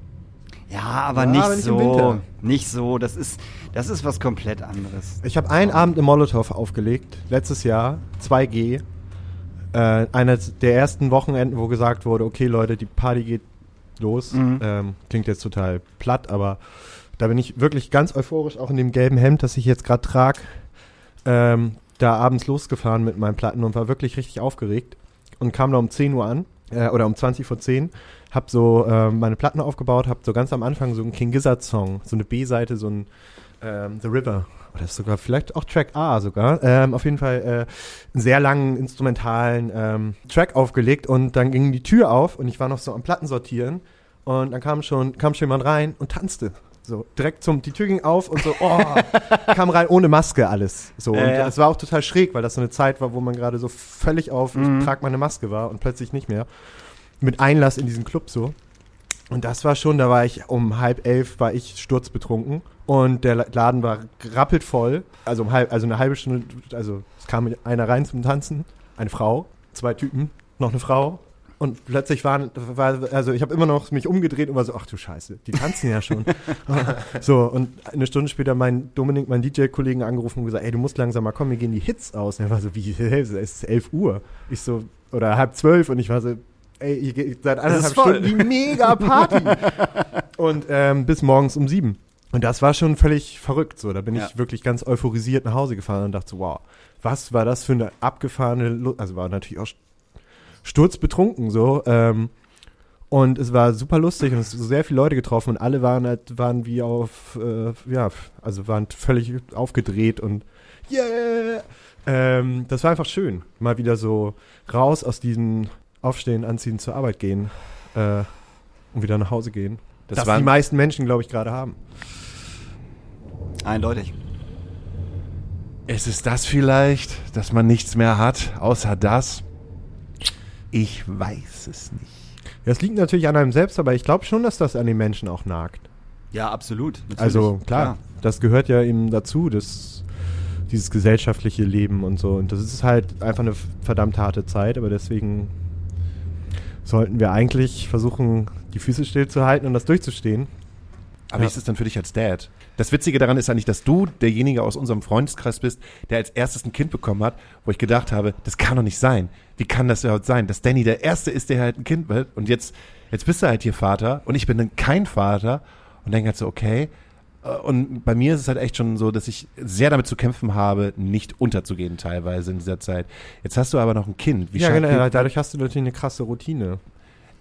Ja, aber Ja, nicht aber nicht im so. Winter. Nicht so. Das ist, das ist was komplett anderes. Ich habe einen Abend im Molotow aufgelegt, letztes Jahr, 2G. Äh, eines der ersten Wochenenden, wo gesagt wurde, okay Leute, die Party geht los. Mhm. Ähm, klingt jetzt total platt, aber da bin ich wirklich ganz euphorisch, auch in dem gelben Hemd, das ich jetzt gerade trage, ähm, da abends losgefahren mit meinen Platten und war wirklich richtig aufgeregt und kam da um 10 Uhr an, äh, oder um 20 vor 10, hab so äh, meine Platten aufgebaut, hab so ganz am Anfang so einen King Gizzard Song, so eine B-Seite, so ein ähm, The River. Oder ist sogar vielleicht auch Track A sogar. Ähm, auf jeden Fall äh, einen sehr langen instrumentalen ähm, Track aufgelegt und dann ging die Tür auf und ich war noch so am Platten sortieren und dann kam schon, kam schon jemand rein und tanzte. So, direkt zum, die Tür ging auf und so, oh, kam rein ohne Maske alles. So, Ja, und ja. es war auch total schräg, weil das so eine Zeit war, wo man gerade so völlig auf, Mhm. ich trage meine Maske war und plötzlich nicht mehr. Mit Einlass in diesen Club so. Und das war schon, da war ich um halb elf, war ich sturzbetrunken und der La- Laden war rappelt voll. Also, um halb, also eine halbe Stunde, also es kam einer rein zum Tanzen, eine Frau, zwei Typen, noch eine Frau. Und plötzlich waren, war, also ich habe immer noch mich umgedreht und war so, ach du Scheiße, die tanzen ja schon. so, und eine Stunde später mein Dominik, mein DJ-Kollegen angerufen und gesagt, ey, du musst langsam mal kommen, mir gehen die Hits aus. Und er war so, wie, es ist 11 Uhr. Ich so, oder halb zwölf und ich war so, ey, hier geht seit anderthalb. Stunden die mega Party. und ähm, bis morgens um sieben. Und das war schon völlig verrückt. So, da bin Ja. ich wirklich ganz euphorisiert nach Hause gefahren und dachte so, wow, was war das für eine abgefahrene, Lu also war natürlich auch sturzbetrunken so. Ähm, und es war super lustig und es sind sehr viele Leute getroffen und alle waren halt, waren wie auf, äh, ja, also waren völlig aufgedreht und yeah! Ähm, das war einfach schön. Mal wieder so raus aus diesem Aufstehen, Anziehen, zur Arbeit gehen äh, und wieder nach Hause gehen. Das Das, waren- die meisten Menschen, glaube ich, gerade haben. Eindeutig. Ist es das vielleicht, dass man nichts mehr hat, außer das? Ich weiß es nicht. Ja, es liegt natürlich an einem selbst, aber ich glaube schon, dass das an den Menschen auch nagt. Ja, absolut. Natürlich. Also klar, das gehört ja eben dazu, das, dieses gesellschaftliche Leben und so. Und das ist halt einfach eine verdammt harte Zeit, aber deswegen sollten wir eigentlich versuchen, die Füße stillzuhalten und das durchzustehen. Aber wie Ja. ist es denn für dich als Dad? Das Witzige daran ist eigentlich, dass du derjenige aus unserem Freundeskreis bist, der als erstes ein Kind bekommen hat, wo ich gedacht habe, das kann doch nicht sein. Wie kann das überhaupt sein, dass Danny der Erste ist, der halt ein Kind wird und jetzt, jetzt bist du halt hier Vater und ich bin dann kein Vater und denke halt so, okay. Und bei mir ist es halt echt schon so, dass ich sehr damit zu kämpfen habe, nicht unterzugehen teilweise in dieser Zeit. Jetzt hast du aber noch ein Kind. Wie ja, genau, dadurch hast du natürlich eine krasse Routine.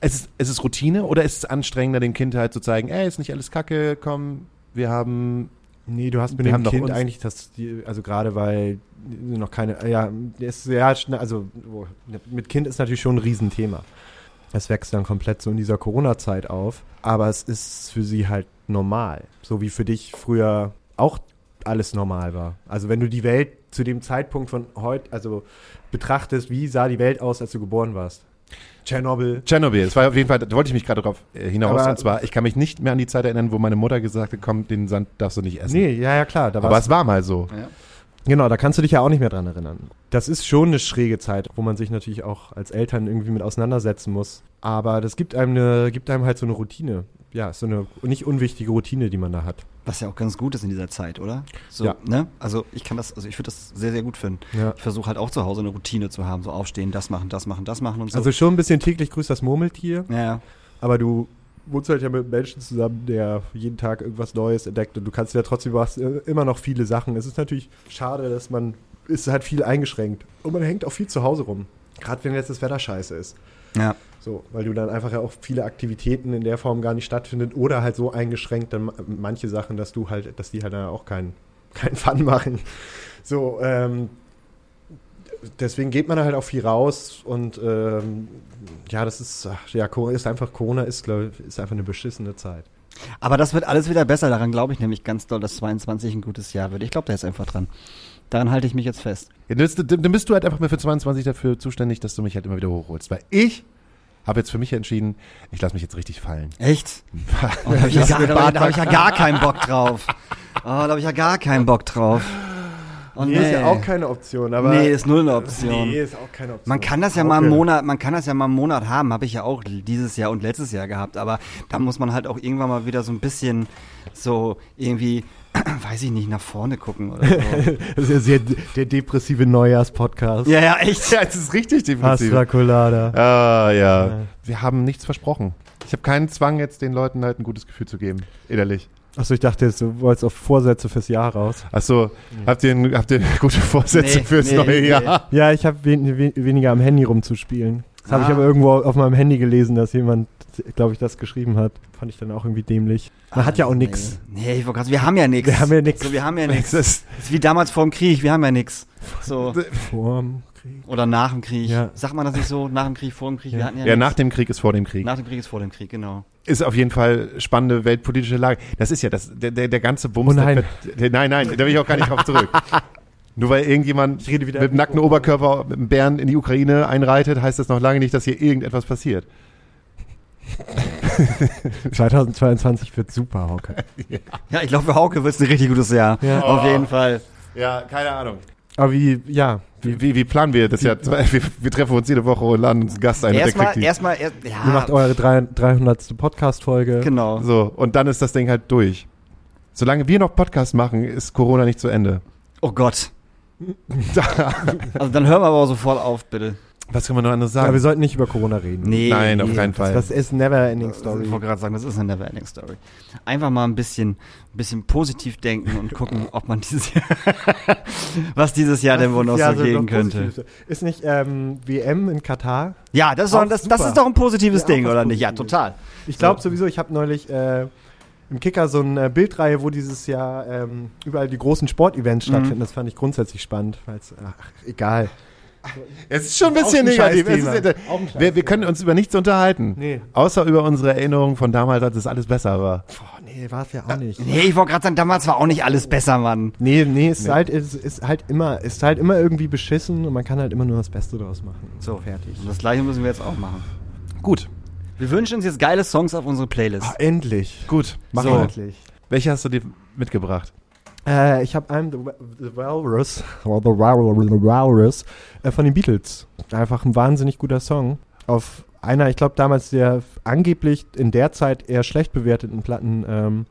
Es ist, es ist Routine oder ist es anstrengender, dem Kind halt zu zeigen, ey, ist nicht alles Kacke, komm, wir haben Nee, du hast mit Wir dem Kind eigentlich das, also gerade weil noch keine, ja, ist sehr schnell, also mit Kind ist natürlich schon ein Riesenthema. Es wächst dann komplett so in dieser Corona-Zeit auf, aber es ist für sie halt normal, so wie für dich früher auch alles normal war. Also wenn du die Welt zu dem Zeitpunkt von heute, also betrachtest, wie sah die Welt aus, als du geboren warst? Tschernobyl. Tschernobyl, das war auf jeden Fall, da wollte ich mich gerade drauf äh, hinaus. Aber- und zwar, ich kann mich nicht mehr an die Zeit erinnern, wo meine Mutter gesagt hat, komm, den Sand darfst du nicht essen. Nee, ja, ja, klar. Da Aber es war mal so. Ja. Genau, da kannst du dich ja auch nicht mehr dran erinnern. Das ist schon eine schräge Zeit, wo man sich natürlich auch als Eltern irgendwie mit auseinandersetzen muss. Aber das gibt einem, eine, gibt einem halt so eine Routine. Ja, so eine nicht unwichtige Routine, die man da hat. Was ja auch ganz gut ist in dieser Zeit, oder? So, Ja. ne? Also ich kann das, also ich würde das sehr, sehr gut finden. Ja. Ich versuche halt auch zu Hause eine Routine zu haben, so aufstehen, das machen, das machen, das machen und so. Also schon ein bisschen täglich grüßt das Murmeltier, ja, aber du wohnst halt ja mit Menschen zusammen, der jeden Tag irgendwas Neues entdeckt und du kannst ja trotzdem was, äh, immer noch viele Sachen. Es ist natürlich schade, dass man, ist halt viel eingeschränkt und man hängt auch viel zu Hause rum. Gerade wenn jetzt das Wetter scheiße ist. Ja. So, weil du dann einfach ja auch viele Aktivitäten in der Form gar nicht stattfinden oder halt so eingeschränkt dann ma- manche Sachen, dass du halt, dass die halt dann auch keinen keinen Fun machen. So, ähm, deswegen geht man halt auch viel raus und ähm, ja, das ist, ach, ja, ist einfach, Corona ist, glaube ich, ist einfach eine beschissene Zeit. Aber das wird alles wieder besser. Daran glaube ich nämlich ganz doll, dass 22 ein gutes Jahr wird. Ich glaube da jetzt einfach dran. Daran halte ich mich jetzt fest. Ja, dann bist du- dann bist du halt einfach mal für 22 dafür zuständig, dass du mich halt immer wieder hochholst. Weil ich habe jetzt für mich entschieden, ich lasse mich jetzt richtig fallen. Echt? Oh, da habe ich, ja da hab ich ja gar keinen Bock drauf. Oh, da habe ich ja gar keinen Bock drauf. Oh, nee, ist ja auch keine Option, aber. nee, ist null eine Option. Nee, ist auch keine Option. Man kann das ja Hauke. mal einen Monat, man kann das ja mal einen Monat haben, habe ich ja auch dieses Jahr und letztes Jahr gehabt, aber da muss man halt auch irgendwann mal wieder so ein bisschen so irgendwie, weiß ich nicht, nach vorne gucken oder so. Das ist ja sehr der depressive Neujahrspodcast. ja, ja, echt. Ja, es ist richtig definitiv. Hasta colada. Ah, ja. Ja. Wir haben nichts versprochen. Ich habe keinen Zwang, jetzt den Leuten halt ein gutes Gefühl zu geben, innerlich. Achso, ich dachte jetzt, du wolltest auf Vorsätze fürs Jahr raus. Achso, habt, ihr, habt ihr gute Vorsätze Nee, fürs nee, neue nee. Jahr? Ja, ich habe wen, wen, weniger am Handy rumzuspielen. Das habe ich Ah. aber irgendwo auf meinem Handy gelesen, dass jemand, glaube ich, das geschrieben hat. Fand ich dann auch irgendwie dämlich. Man hat ja auch nix. Nee, nee ich wollte gerade wir haben ja nichts. Wir haben ja nix. So, wir haben ja Das nichts. ist, Das ist wie damals vor dem Krieg, wir haben ja nichts. So. Vorm Krieg. Oder nach dem Krieg. Ja. Sagt man das nicht so? Nach dem Krieg, vor dem Krieg? Wir Ja. hatten ja, ja, nichts. nach dem Krieg ist vor dem Krieg. nach dem Krieg ist vor dem Krieg, genau. Ist auf jeden Fall spannende weltpolitische Lage. Das ist ja das, der, der, der ganze Bums. Oh nein. Der, der, nein, nein, da will ich auch gar nicht drauf zurück. Nur weil irgendjemand Ich rede wieder- mit dem nackten Oberkörper mit einem Bären in die Ukraine einreitet, heißt das noch lange nicht, dass hier irgendetwas passiert. 2022 wird super, Hauke. Ja, ich glaube, für Hauke wird es ein richtig gutes Jahr. Ja. Auf jeden Fall. Ja, keine Ahnung. Aber wie, ja, Wie, wie, wie planen wir das Jahr? Wir, wir treffen uns jede Woche und laden uns einen Gast ein. Erstmal, erstmal, erst, ja. ihr macht eure drei- 300. Podcast-Folge. Genau. So, und dann ist das Ding halt durch. Solange wir noch Podcast machen, ist Corona nicht zu Ende. Oh Gott. Also dann hören wir aber auch sofort auf, bitte. Was kann man noch anderes Aber wir sagen? sollten nicht über Corona reden. Nee. Nein, auf keinen Fall. Das ist never ending Ich story. wollte gerade sagen, das ist eine Neverending Story. Einfach mal ein bisschen, ein bisschen positiv denken und gucken, ob man dieses Jahr, was dieses Jahr denn wohl noch Ja, so gehen könnte. positiv. Ist nicht ähm, WM in Katar? Ja, das ist, Auch doch, das, das ist doch ein positives Ja, Ding, oder nicht? Ja, total. Ich glaube sowieso, ich habe neulich äh, im Kicker so eine äh, Bildreihe, wo dieses Jahr ähm, überall die großen Sportevents Mhm. stattfinden. Das fand ich grundsätzlich spannend. ach, egal. Es ist schon ein bisschen negativ. Ist, äh, ein wir, wir können uns über nichts unterhalten. Nee. Außer über unsere Erinnerungen von damals, als es alles besser war. Boah, nee, war es ja auch nicht. Nee, ich wollte gerade sagen, damals war auch nicht alles besser, Mann. Nee, nee, es ist halt, es ist halt immer, ist halt immer irgendwie beschissen und man kann halt immer nur das Beste draus machen. So, fertig. Und das gleiche müssen wir jetzt auch machen. Gut, Wir wünschen uns jetzt geile Songs auf unsere Playlist. Ah, endlich. gut. Machen So. wir. Endlich. Welche hast du dir mitgebracht? Äh, ich habe einen The, The Walrus, oder The Wal- The Walrus äh, von den Beatles. Einfach ein wahnsinnig guter Song. Auf einer, ich glaube damals der angeblich in der Zeit eher schlecht bewerteten Platten ähm,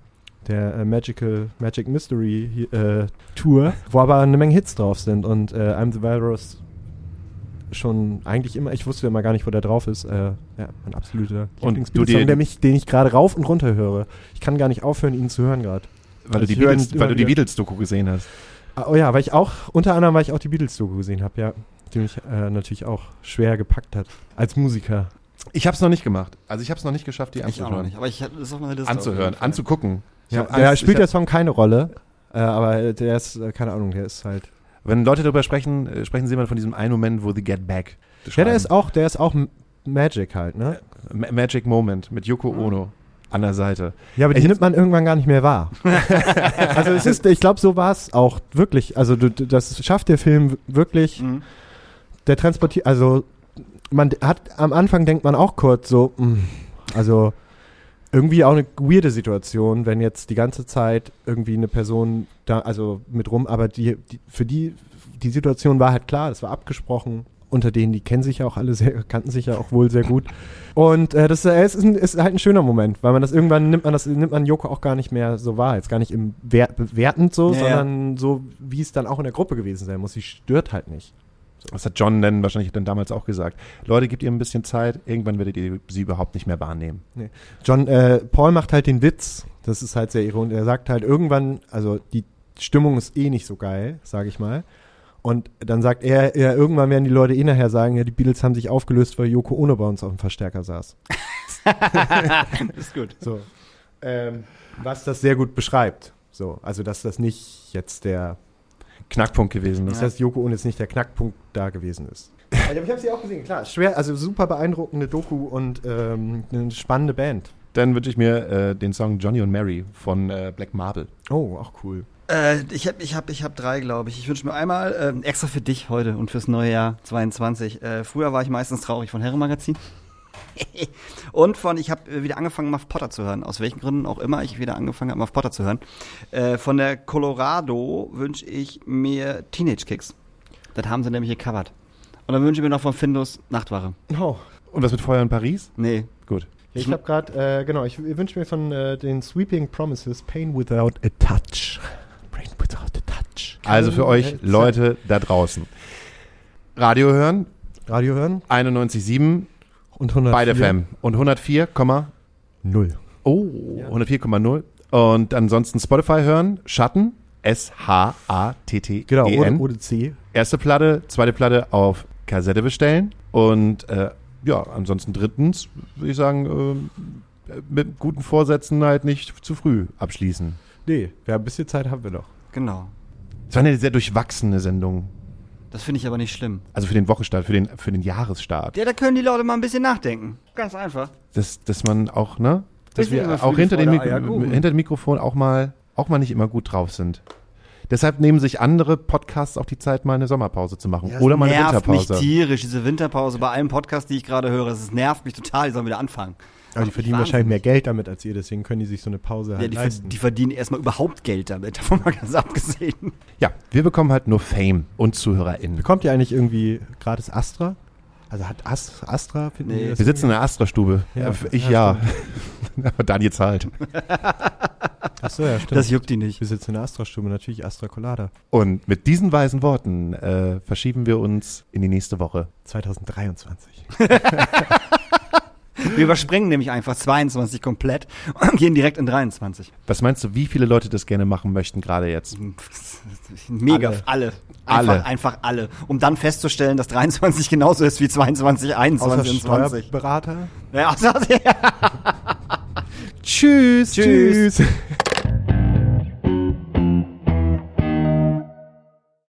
der äh, Magical Magic Mystery äh, Tour, wo aber eine Menge Hits drauf sind und äh, I'm the Walrus schon eigentlich immer, ich wusste immer gar nicht, wo der drauf ist. Äh, ja, mein absoluter mich, den ich gerade rauf und runter höre. Ich kann gar nicht aufhören, ihn zu hören gerade. Weil du die Beatles, weil du die. Beatles-Doku gesehen hast. Ah, Oh ja, weil ich auch, unter anderem, weil ich auch die Beatles-Doku gesehen habe, ja. Die mich äh, natürlich auch schwer gepackt hat. Als Musiker. Ich habe es noch nicht gemacht. Also ich habe es noch nicht geschafft, die Ich auch noch anzuhören. nicht, aber ich hab- das ist auf meiner Liste. Anzuhören, anzugucken. Ja, da spielt der Song keine Rolle. Äh, aber der ist, äh, keine Ahnung, der ist halt. Wenn Leute darüber sprechen, äh, sprechen sie immer von diesem einen Moment, wo sie Get Back Ja, der ist auch, der ist auch Magic halt, ne? Ma- Magic Moment mit Yoko Ono an der Seite. Ja, aber die Echt? nimmt man irgendwann gar nicht mehr wahr. also es ist, ich glaube, so war es auch wirklich. Also du, du- das schafft der Film wirklich. Mhm. Der transportiert, also man hat am Anfang denkt man auch kurz so, mh, also irgendwie auch eine weirde Situation, wenn jetzt die ganze Zeit irgendwie eine Person da, also mit rum, aber die, die für die, die Situation war halt klar, das war abgesprochen. Unter denen, die kennen sich ja auch alle sehr, kannten sich ja auch wohl sehr gut. Und äh, das äh, ist, ein, ist halt ein schöner Moment, weil man das irgendwann nimmt man das, nimmt man Joko auch gar nicht mehr so wahr. Jetzt gar nicht im Wer bewertend so, Ja, ja. sondern so, wie es dann auch in der Gruppe gewesen sein muss. Sie stört halt nicht. Das hat John Lennon wahrscheinlich dann damals auch gesagt. Leute, gebt ihr ein bisschen Zeit, irgendwann werdet ihr sie überhaupt nicht mehr wahrnehmen. John, äh, Paul macht halt den Witz, das ist halt sehr ironisch. Er sagt halt irgendwann, also die Stimmung ist eh nicht so geil, sage ich mal. Und dann sagt er, ja, irgendwann werden die Leute eh nachher sagen, ja, die Beatles haben sich aufgelöst, weil Yoko Ono bei uns auf dem Verstärker saß. ist gut. So. Ähm, was das sehr gut beschreibt. So, also dass das nicht jetzt der, Knackpunkt gewesen ist. das Yoko Ono jetzt nicht der Knackpunkt da gewesen ist. Aber ich habe sie auch gesehen, klar. Schwer, also super beeindruckende Doku und ähm, eine spannende Band. Dann wünsche ich mir äh, den Song Johnny und Mary von äh, Black Marble. Oh, auch cool. Äh, ich habe ich hab, ich hab drei, glaube ich. Ich wünsche mir einmal ähm, extra für dich heute und fürs neue Jahr 22. Äh, früher war ich meistens traurig von Herrenmagazin. und von, ich habe wieder angefangen, Muff Potter zu hören. Aus welchen Gründen auch immer ich wieder angefangen habe, Muff Potter zu hören. Äh, von der Colorado wünsche ich mir Teenage Kicks. Das haben sie nämlich gecovert. Und dann wünsche ich mir noch von Findus Nachtwache. Oh, Und was mit Feuer in Paris? Nee. Gut. Ich habe gerade, äh, genau, ich wünsche mir von äh, den Sweeping Promises Pain Without a Touch. Pain Without a Touch. Also für euch Äh, Leute da draußen. Radio hören, Radio hören 91,7 und 104. bei der FM. Und 104, Null. oh, 104,0. Und ansonsten Spotify hören, Schatten, S-H-A-T-T-E-N. Genau, oder, oder C. Erste Platte, zweite Platte auf Kassette bestellen. Und äh, ja, ansonsten drittens würde ich sagen, ähm, mit guten Vorsätzen halt nicht zu früh abschließen. Nee, wir haben ein bisschen Zeit haben wir noch. Genau. Es war eine sehr durchwachsene Sendung. Das finde ich aber nicht schlimm. Also für den Wochenstart, für den, für den Jahresstart. Ja, da können die Leute mal ein bisschen nachdenken. Ganz einfach. Dass, dass man auch, ne? Dass wir auch hinter dem, Eierkuchen. hinter dem Mikrofon auch mal, auch mal nicht immer gut drauf sind. Deshalb nehmen sich andere Podcasts auch die Zeit, mal eine Sommerpause zu machen. Ja, Oder mal eine nervt mich Winterpause. tierisch, diese Winterpause bei allen Podcasts, die ich gerade höre. Es nervt mich total, die sollen wieder anfangen. Aber die verdienen mich wahrscheinlich mehr Geld damit als ihr, deswegen können die sich so eine Pause Ja, halt die, leisten. die verdienen erstmal überhaupt Geld damit, davon mal ganz abgesehen. Ja, wir bekommen halt nur Fame und ZuhörerInnen. Bekommt ihr eigentlich irgendwie gratis Astra? Also hat Ast Astra, finden Nee. Wir sitzen in der Astra-Stube. Ja, Äh, ich ja, ja. Aber Daniel zahlt. Achso, ja, stimmt. Das juckt die nicht. wir sitzen in der Astra-Stube, natürlich Astra Colada. Und mit diesen weisen Worten äh, verschieben wir uns in die nächste Woche. 2023. Wir überspringen nämlich einfach 22 komplett und gehen direkt in 23. Was meinst du, wie viele Leute das gerne machen möchten, gerade jetzt? Mega, Alle. alle. Alle. Einfach, einfach alle. Um dann festzustellen, dass 23 genauso ist wie 22, Außer 21 und 20. Steuerberater. Ja, außer, Tschüss. Tschüss. Tschüss.